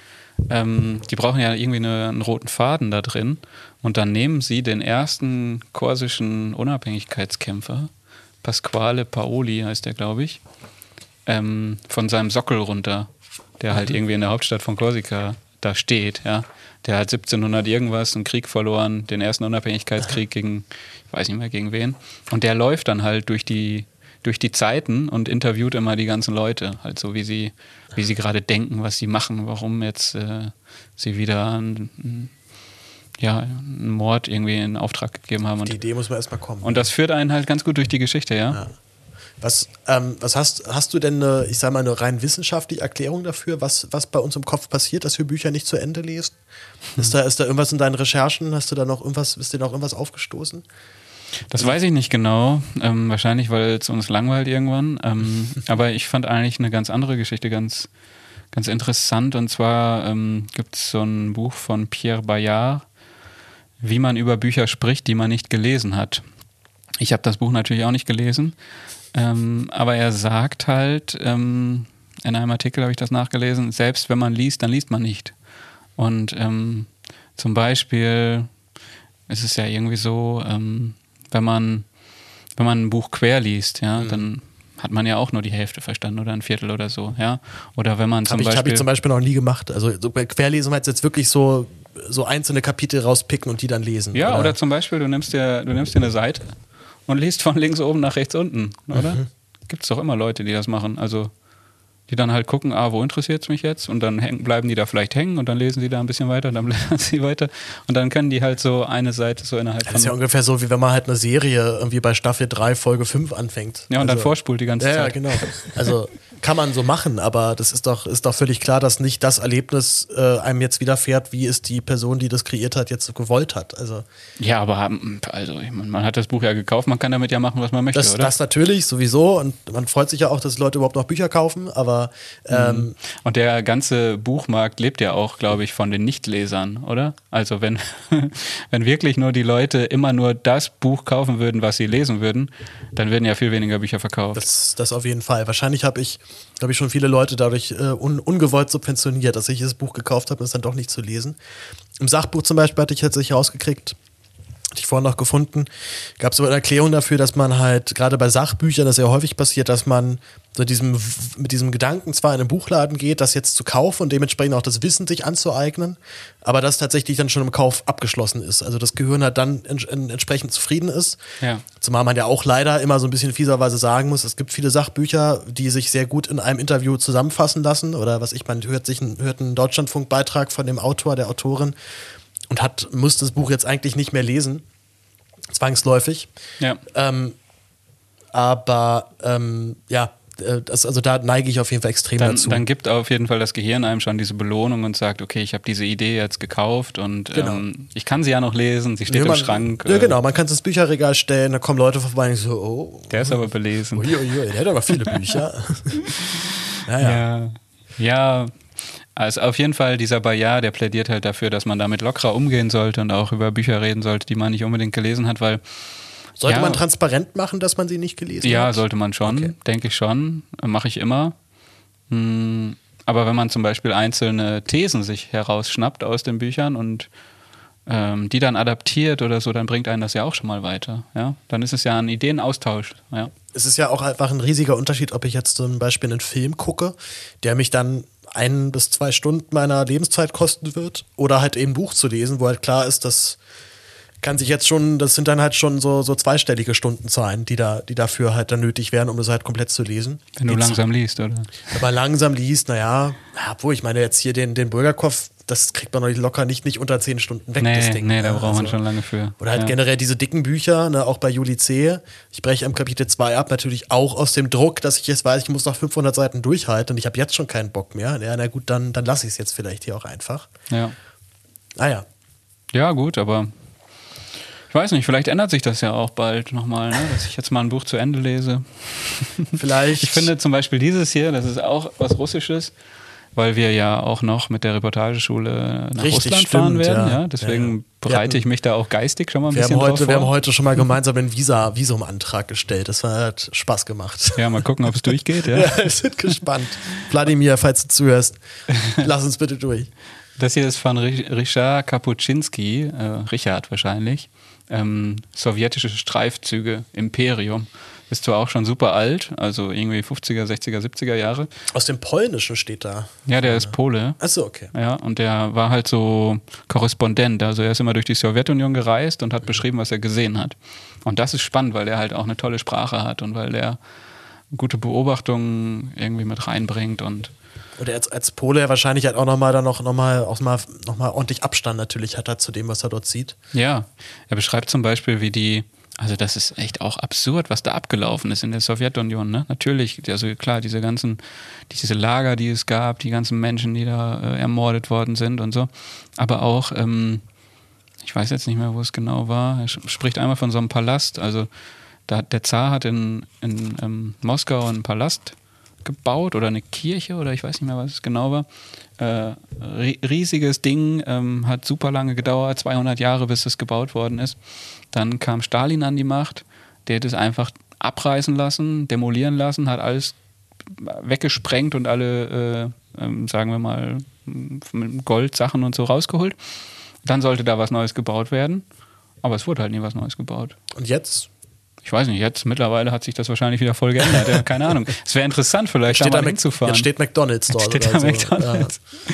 [SPEAKER 2] ähm, die brauchen ja irgendwie eine, einen roten Faden da drin. Und dann nehmen sie den ersten korsischen Unabhängigkeitskämpfer, Pasquale Paoli heißt der, glaube ich, ähm, von seinem Sockel runter, der halt irgendwie in der Hauptstadt von Korsika da steht, ja. Der hat 1700 irgendwas einen Krieg verloren, den ersten Unabhängigkeitskrieg gegen, ich weiß nicht mehr gegen wen. Und der läuft dann halt durch die durch die Zeiten und interviewt immer die ganzen Leute, halt so wie sie, wie sie gerade denken, was sie machen, warum jetzt äh, sie wieder einen, ja, einen Mord irgendwie in Auftrag gegeben haben.
[SPEAKER 1] Und, die Idee muss man erstmal kommen.
[SPEAKER 2] Und das führt einen halt ganz gut durch die Geschichte, ja. ja.
[SPEAKER 1] Was, ähm, was hast, hast du denn, eine, ich sag mal, eine rein wissenschaftliche Erklärung dafür, was, was bei uns im Kopf passiert, dass wir Bücher nicht zu Ende lesen? Hm. Ist, da, ist da irgendwas in deinen Recherchen? Hast du da noch irgendwas, ist dir noch irgendwas aufgestoßen?
[SPEAKER 2] Das weiß ich nicht genau. Ähm, wahrscheinlich, weil es uns langweilt irgendwann. Ähm, aber ich fand eigentlich eine ganz andere Geschichte ganz, ganz interessant. Und zwar ähm, gibt es so ein Buch von Pierre Bayard, wie man über Bücher spricht, die man nicht gelesen hat. Ich habe das Buch natürlich auch nicht gelesen. Ähm, aber er sagt halt, ähm, in einem Artikel habe ich das nachgelesen, selbst wenn man liest, dann liest man nicht. Und ähm, zum Beispiel ist es ja irgendwie so, ähm, wenn man wenn man ein Buch quer liest, ja, mhm. dann hat man ja auch nur die Hälfte verstanden oder ein Viertel oder so, ja. Oder wenn man zum
[SPEAKER 1] hab ich,
[SPEAKER 2] Beispiel.
[SPEAKER 1] Habe ich zum Beispiel noch nie gemacht. Also so bei Querlesen heißt jetzt wirklich so, so einzelne Kapitel rauspicken und die dann lesen.
[SPEAKER 2] Ja, oder, oder zum Beispiel, du nimmst dir, du nimmst dir eine Seite und liest von links oben nach rechts unten, oder? Mhm. Gibt es doch immer Leute, die das machen. Also die dann halt gucken, ah, wo interessiert es mich jetzt? Und dann häng, bleiben die da vielleicht hängen und dann lesen sie da ein bisschen weiter, dann blättern sie weiter und dann können die halt so eine Seite so innerhalb
[SPEAKER 1] von. Das ist ja ungefähr so, wie wenn man halt eine Serie irgendwie bei Staffel 3, Folge 5 anfängt.
[SPEAKER 2] Ja, und also, dann vorspult die ganze
[SPEAKER 1] ja,
[SPEAKER 2] Zeit.
[SPEAKER 1] Ja, genau. Also kann man so machen, aber das ist doch, ist doch völlig klar, dass nicht das Erlebnis äh, einem jetzt widerfährt, wie es die Person, die das kreiert hat, jetzt so gewollt hat. Also,
[SPEAKER 2] ja, aber also, man hat das Buch ja gekauft, man kann damit ja machen, was man möchte,
[SPEAKER 1] das,
[SPEAKER 2] oder?
[SPEAKER 1] Das natürlich, sowieso. Und man freut sich ja auch, dass Leute überhaupt noch Bücher kaufen, aber ähm,
[SPEAKER 2] mhm. Und der ganze Buchmarkt lebt ja auch, glaube ich, von den Nichtlesern, oder? Also wenn, wenn wirklich nur die Leute immer nur das Buch kaufen würden, was sie lesen würden, dann würden ja viel weniger Bücher verkauft.
[SPEAKER 1] Das, das auf jeden Fall. Wahrscheinlich habe ich habe ich schon viele Leute dadurch äh, un ungewollt subventioniert, dass ich das Buch gekauft habe und es dann doch nicht zu lesen. Im Sachbuch zum Beispiel hatte ich tatsächlich rausgekriegt, hatte ich vorhin noch gefunden, gab es aber eine Erklärung dafür, dass man halt gerade bei Sachbüchern, das sehr häufig passiert, dass man so diesem, mit diesem Gedanken zwar in einen Buchladen geht, das jetzt zu kaufen und dementsprechend auch das Wissen sich anzueignen, aber das tatsächlich dann schon im Kauf abgeschlossen ist. Also das Gehirn halt dann ents entsprechend zufrieden ist.
[SPEAKER 2] Ja.
[SPEAKER 1] Zumal man ja auch leider immer so ein bisschen fieserweise sagen muss, es gibt viele Sachbücher, die sich sehr gut in einem Interview zusammenfassen lassen oder was ich, man hört sich hört einen Deutschlandfunkbeitrag von dem Autor, der Autorin und hat, muss das Buch jetzt eigentlich nicht mehr lesen. Zwangsläufig.
[SPEAKER 2] Ja.
[SPEAKER 1] Ähm, aber ähm, ja, äh, das, also da neige ich auf jeden Fall extrem
[SPEAKER 2] dann,
[SPEAKER 1] dazu.
[SPEAKER 2] Dann gibt auf jeden Fall das Gehirn einem schon diese Belohnung und sagt, okay, ich habe diese Idee jetzt gekauft und genau. ähm, ich kann sie ja noch lesen, sie steht ja, man, im Schrank.
[SPEAKER 1] Ja, äh, genau, man kann es ins Bücherregal stellen, da kommen Leute vorbei und so, oh.
[SPEAKER 2] Der ist aber belesen.
[SPEAKER 1] Uiuiui, der hat aber viele Bücher.
[SPEAKER 2] naja. Ja, ja, also auf jeden Fall dieser Bayard, der plädiert halt dafür, dass man damit lockerer umgehen sollte und auch über Bücher reden sollte, die man nicht unbedingt gelesen hat, weil
[SPEAKER 1] sollte ja, man transparent machen, dass man sie nicht gelesen
[SPEAKER 2] ja,
[SPEAKER 1] hat?
[SPEAKER 2] Ja, sollte man schon, okay. denke ich schon. Mache ich immer. Hm, aber wenn man zum Beispiel einzelne Thesen sich herausschnappt aus den Büchern und ähm, die dann adaptiert oder so, dann bringt einen das ja auch schon mal weiter. Ja? Dann ist es ja ein Ideenaustausch. Ja.
[SPEAKER 1] Es ist ja auch einfach ein riesiger Unterschied, ob ich jetzt zum Beispiel einen Film gucke, der mich dann ein bis zwei Stunden meiner Lebenszeit kosten wird, oder halt eben ein Buch zu lesen, wo halt klar ist, dass kann sich jetzt schon, das sind dann halt schon so, so zweistellige Stundenzahlen, die da, die dafür halt dann nötig wären, um das halt komplett zu lesen.
[SPEAKER 2] Wenn du langsam liest, oder?
[SPEAKER 1] Wenn man langsam liest, naja, obwohl ich meine jetzt hier den, den Bürgerkopf, das kriegt man noch locker nicht, nicht unter zehn Stunden weg,
[SPEAKER 2] nee,
[SPEAKER 1] das Ding.
[SPEAKER 2] Nee, da braucht also, man schon lange für.
[SPEAKER 1] Oder halt ja. generell diese dicken Bücher, ne, auch bei Juli C. Ich breche am Kapitel 2 ab, natürlich auch aus dem Druck, dass ich jetzt weiß, ich muss noch 500 Seiten durchhalten und ich habe jetzt schon keinen Bock mehr. Ja, na gut, dann, dann lasse ich es jetzt vielleicht hier auch einfach.
[SPEAKER 2] Ja.
[SPEAKER 1] Ah ja.
[SPEAKER 2] Ja, gut, aber ich weiß nicht, vielleicht ändert sich das ja auch bald nochmal, ne? dass ich jetzt mal ein Buch zu Ende lese.
[SPEAKER 1] Vielleicht.
[SPEAKER 2] Ich finde zum Beispiel dieses hier, das ist auch was Russisches, weil wir ja auch noch mit der Reportageschule nach Richtig, Russland stimmt, fahren werden. Ja. ja? Deswegen ja. bereite ich mich da auch geistig schon mal ein bisschen
[SPEAKER 1] haben heute,
[SPEAKER 2] drauf
[SPEAKER 1] Wir haben heute schon mal gemeinsam einen Visa, Visumantrag gestellt. Das hat Spaß gemacht.
[SPEAKER 2] Ja, mal gucken, ob es durchgeht. Ja.
[SPEAKER 1] ja, wir sind gespannt. Wladimir, falls du zuhörst, lass uns bitte durch.
[SPEAKER 2] Das hier ist von Richard Kapuczynski, äh, Richard wahrscheinlich ähm, sowjetische Streifzüge, Imperium. Ist zwar auch schon super alt, also irgendwie 50er, 60er, 70er Jahre.
[SPEAKER 1] Aus dem Polnischen steht da.
[SPEAKER 2] Ja, der ist Pole.
[SPEAKER 1] Achso, okay.
[SPEAKER 2] Ja, und der war halt so Korrespondent. Also er ist immer durch die Sowjetunion gereist und hat mhm. beschrieben, was er gesehen hat. Und das ist spannend, weil er halt auch eine tolle Sprache hat und weil er gute Beobachtungen irgendwie mit reinbringt und
[SPEAKER 1] oder als, als Pole wahrscheinlich halt auch nochmal dann noch, noch, mal, auch mal, noch mal ordentlich Abstand natürlich hat er zu dem, was er dort sieht.
[SPEAKER 2] Ja, er beschreibt zum Beispiel, wie die, also das ist echt auch absurd, was da abgelaufen ist in der Sowjetunion. Ne? Natürlich, also klar, diese ganzen, diese Lager, die es gab, die ganzen Menschen, die da äh, ermordet worden sind und so. Aber auch, ähm, ich weiß jetzt nicht mehr, wo es genau war. Er spricht einmal von so einem Palast. Also da, der Zar hat in, in ähm, Moskau einen Palast gebaut oder eine Kirche oder ich weiß nicht mehr, was es genau war. Äh, riesiges Ding, ähm, hat super lange gedauert, 200 Jahre, bis es gebaut worden ist. Dann kam Stalin an die Macht, der hat es einfach abreißen lassen, demolieren lassen, hat alles weggesprengt und alle, äh, ähm, sagen wir mal, Goldsachen und so rausgeholt. Dann sollte da was Neues gebaut werden. Aber es wurde halt nie was Neues gebaut.
[SPEAKER 1] Und jetzt?
[SPEAKER 2] Ich weiß nicht, jetzt mittlerweile hat sich das wahrscheinlich wieder voll geändert. Ja, keine Ahnung. Es wäre interessant, vielleicht da mal
[SPEAKER 1] da
[SPEAKER 2] hinzufahren.
[SPEAKER 1] Jetzt steht McDonalds dort.
[SPEAKER 2] Steht da so. McDonalds. Ja.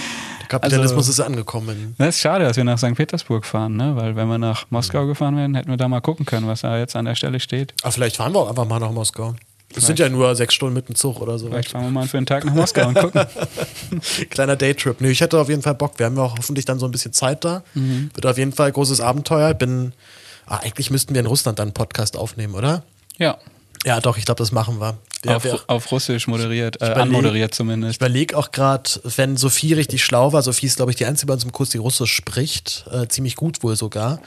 [SPEAKER 1] Kapitalismus also, ist angekommen.
[SPEAKER 2] Das ist schade, dass wir nach St. Petersburg fahren, ne? weil wenn wir nach Moskau gefahren wären, hätten wir da mal gucken können, was da jetzt an der Stelle steht.
[SPEAKER 1] Aber vielleicht fahren wir auch einfach mal nach Moskau. Das sind ja nur sechs Stunden mit dem Zug oder so.
[SPEAKER 2] Vielleicht fahren wir mal für einen Tag nach Moskau und gucken.
[SPEAKER 1] Kleiner Daytrip. Nee, ich hätte auf jeden Fall Bock. Wir haben ja auch hoffentlich dann so ein bisschen Zeit da. Mhm. Wird auf jeden Fall ein großes Abenteuer. Bin, ah, eigentlich müssten wir in Russland dann einen Podcast aufnehmen, oder?
[SPEAKER 2] Ja.
[SPEAKER 1] Ja, doch, ich glaube, das machen wir.
[SPEAKER 2] Ja, auf, auf, Russisch moderiert, äh, überleg, anmoderiert zumindest.
[SPEAKER 1] Ich überlege auch gerade, wenn Sophie richtig schlau war, Sophie ist, glaube ich, die Einzige bei uns im Kurs, die Russisch spricht, äh, ziemlich gut wohl sogar.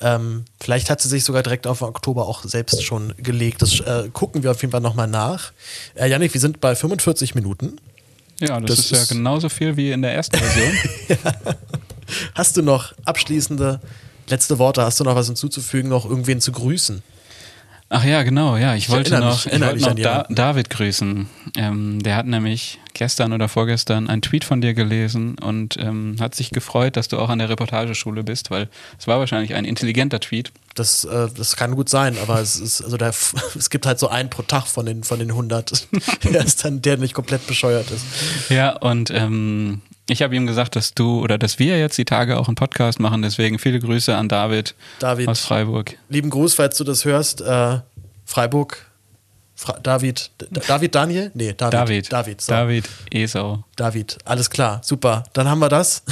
[SPEAKER 1] Ähm, vielleicht hat sie sich sogar direkt auf Oktober auch selbst schon gelegt. Das äh, gucken wir auf jeden Fall nochmal nach. Äh, Janik, wir sind bei 45 Minuten.
[SPEAKER 2] Ja, das, das ist, ist ja genauso viel wie in der ersten Version. ja.
[SPEAKER 1] Hast du noch abschließende letzte Worte? Hast du noch was hinzuzufügen, noch irgendwen zu grüßen?
[SPEAKER 2] Ach ja, genau, ja. Ich, ich wollte noch, ich wollte noch da, David grüßen. Ähm, der hat nämlich gestern oder vorgestern einen Tweet von dir gelesen und ähm, hat sich gefreut, dass du auch an der Reportageschule bist, weil es war wahrscheinlich ein intelligenter Tweet.
[SPEAKER 1] Das, äh, das kann gut sein, aber es ist, also der, es gibt halt so einen pro Tag von den, von den 100. der ist dann, der nicht komplett bescheuert ist.
[SPEAKER 2] Ja, und ähm, ich habe ihm gesagt, dass du oder dass wir jetzt die Tage auch einen Podcast machen. Deswegen viele Grüße an David, David aus Freiburg.
[SPEAKER 1] Lieben Gruß, falls du das hörst. Äh, Freiburg. Fra David. D David Daniel? Nee, David.
[SPEAKER 2] David.
[SPEAKER 1] David,
[SPEAKER 2] so. David Esau.
[SPEAKER 1] David. Alles klar. Super. Dann haben wir das.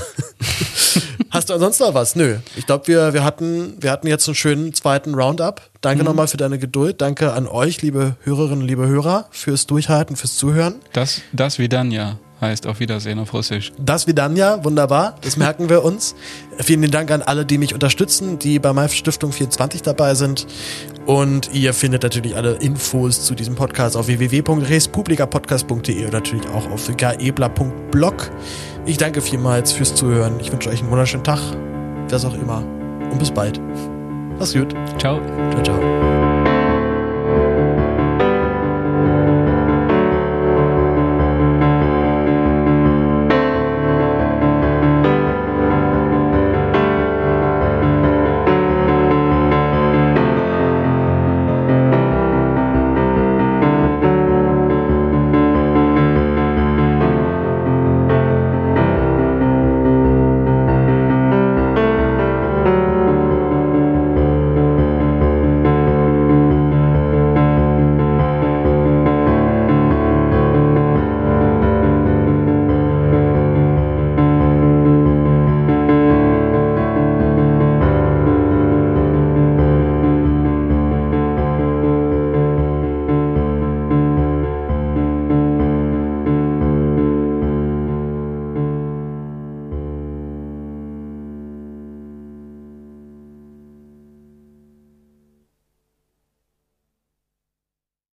[SPEAKER 1] Hast du ansonsten noch was? Nö. Ich glaube, wir, wir, hatten, wir hatten jetzt einen schönen zweiten Roundup. Danke mhm. nochmal für deine Geduld. Danke an euch, liebe Hörerinnen, liebe Hörer, fürs Durchhalten, fürs Zuhören.
[SPEAKER 2] Das, das wie dann ja heißt auf Wiedersehen auf Russisch.
[SPEAKER 1] Das Vidania, wunderbar, das merken wir uns. Vielen Dank an alle, die mich unterstützen, die bei MyF Stiftung 24 dabei sind. Und ihr findet natürlich alle Infos zu diesem Podcast auf www.respublikapodcast.de oder natürlich auch auf gaebler.blog. Ich danke vielmals fürs Zuhören. Ich wünsche euch einen wunderschönen Tag, was auch immer. Und bis bald. Mach's gut.
[SPEAKER 2] Ciao.
[SPEAKER 1] Ciao, ciao.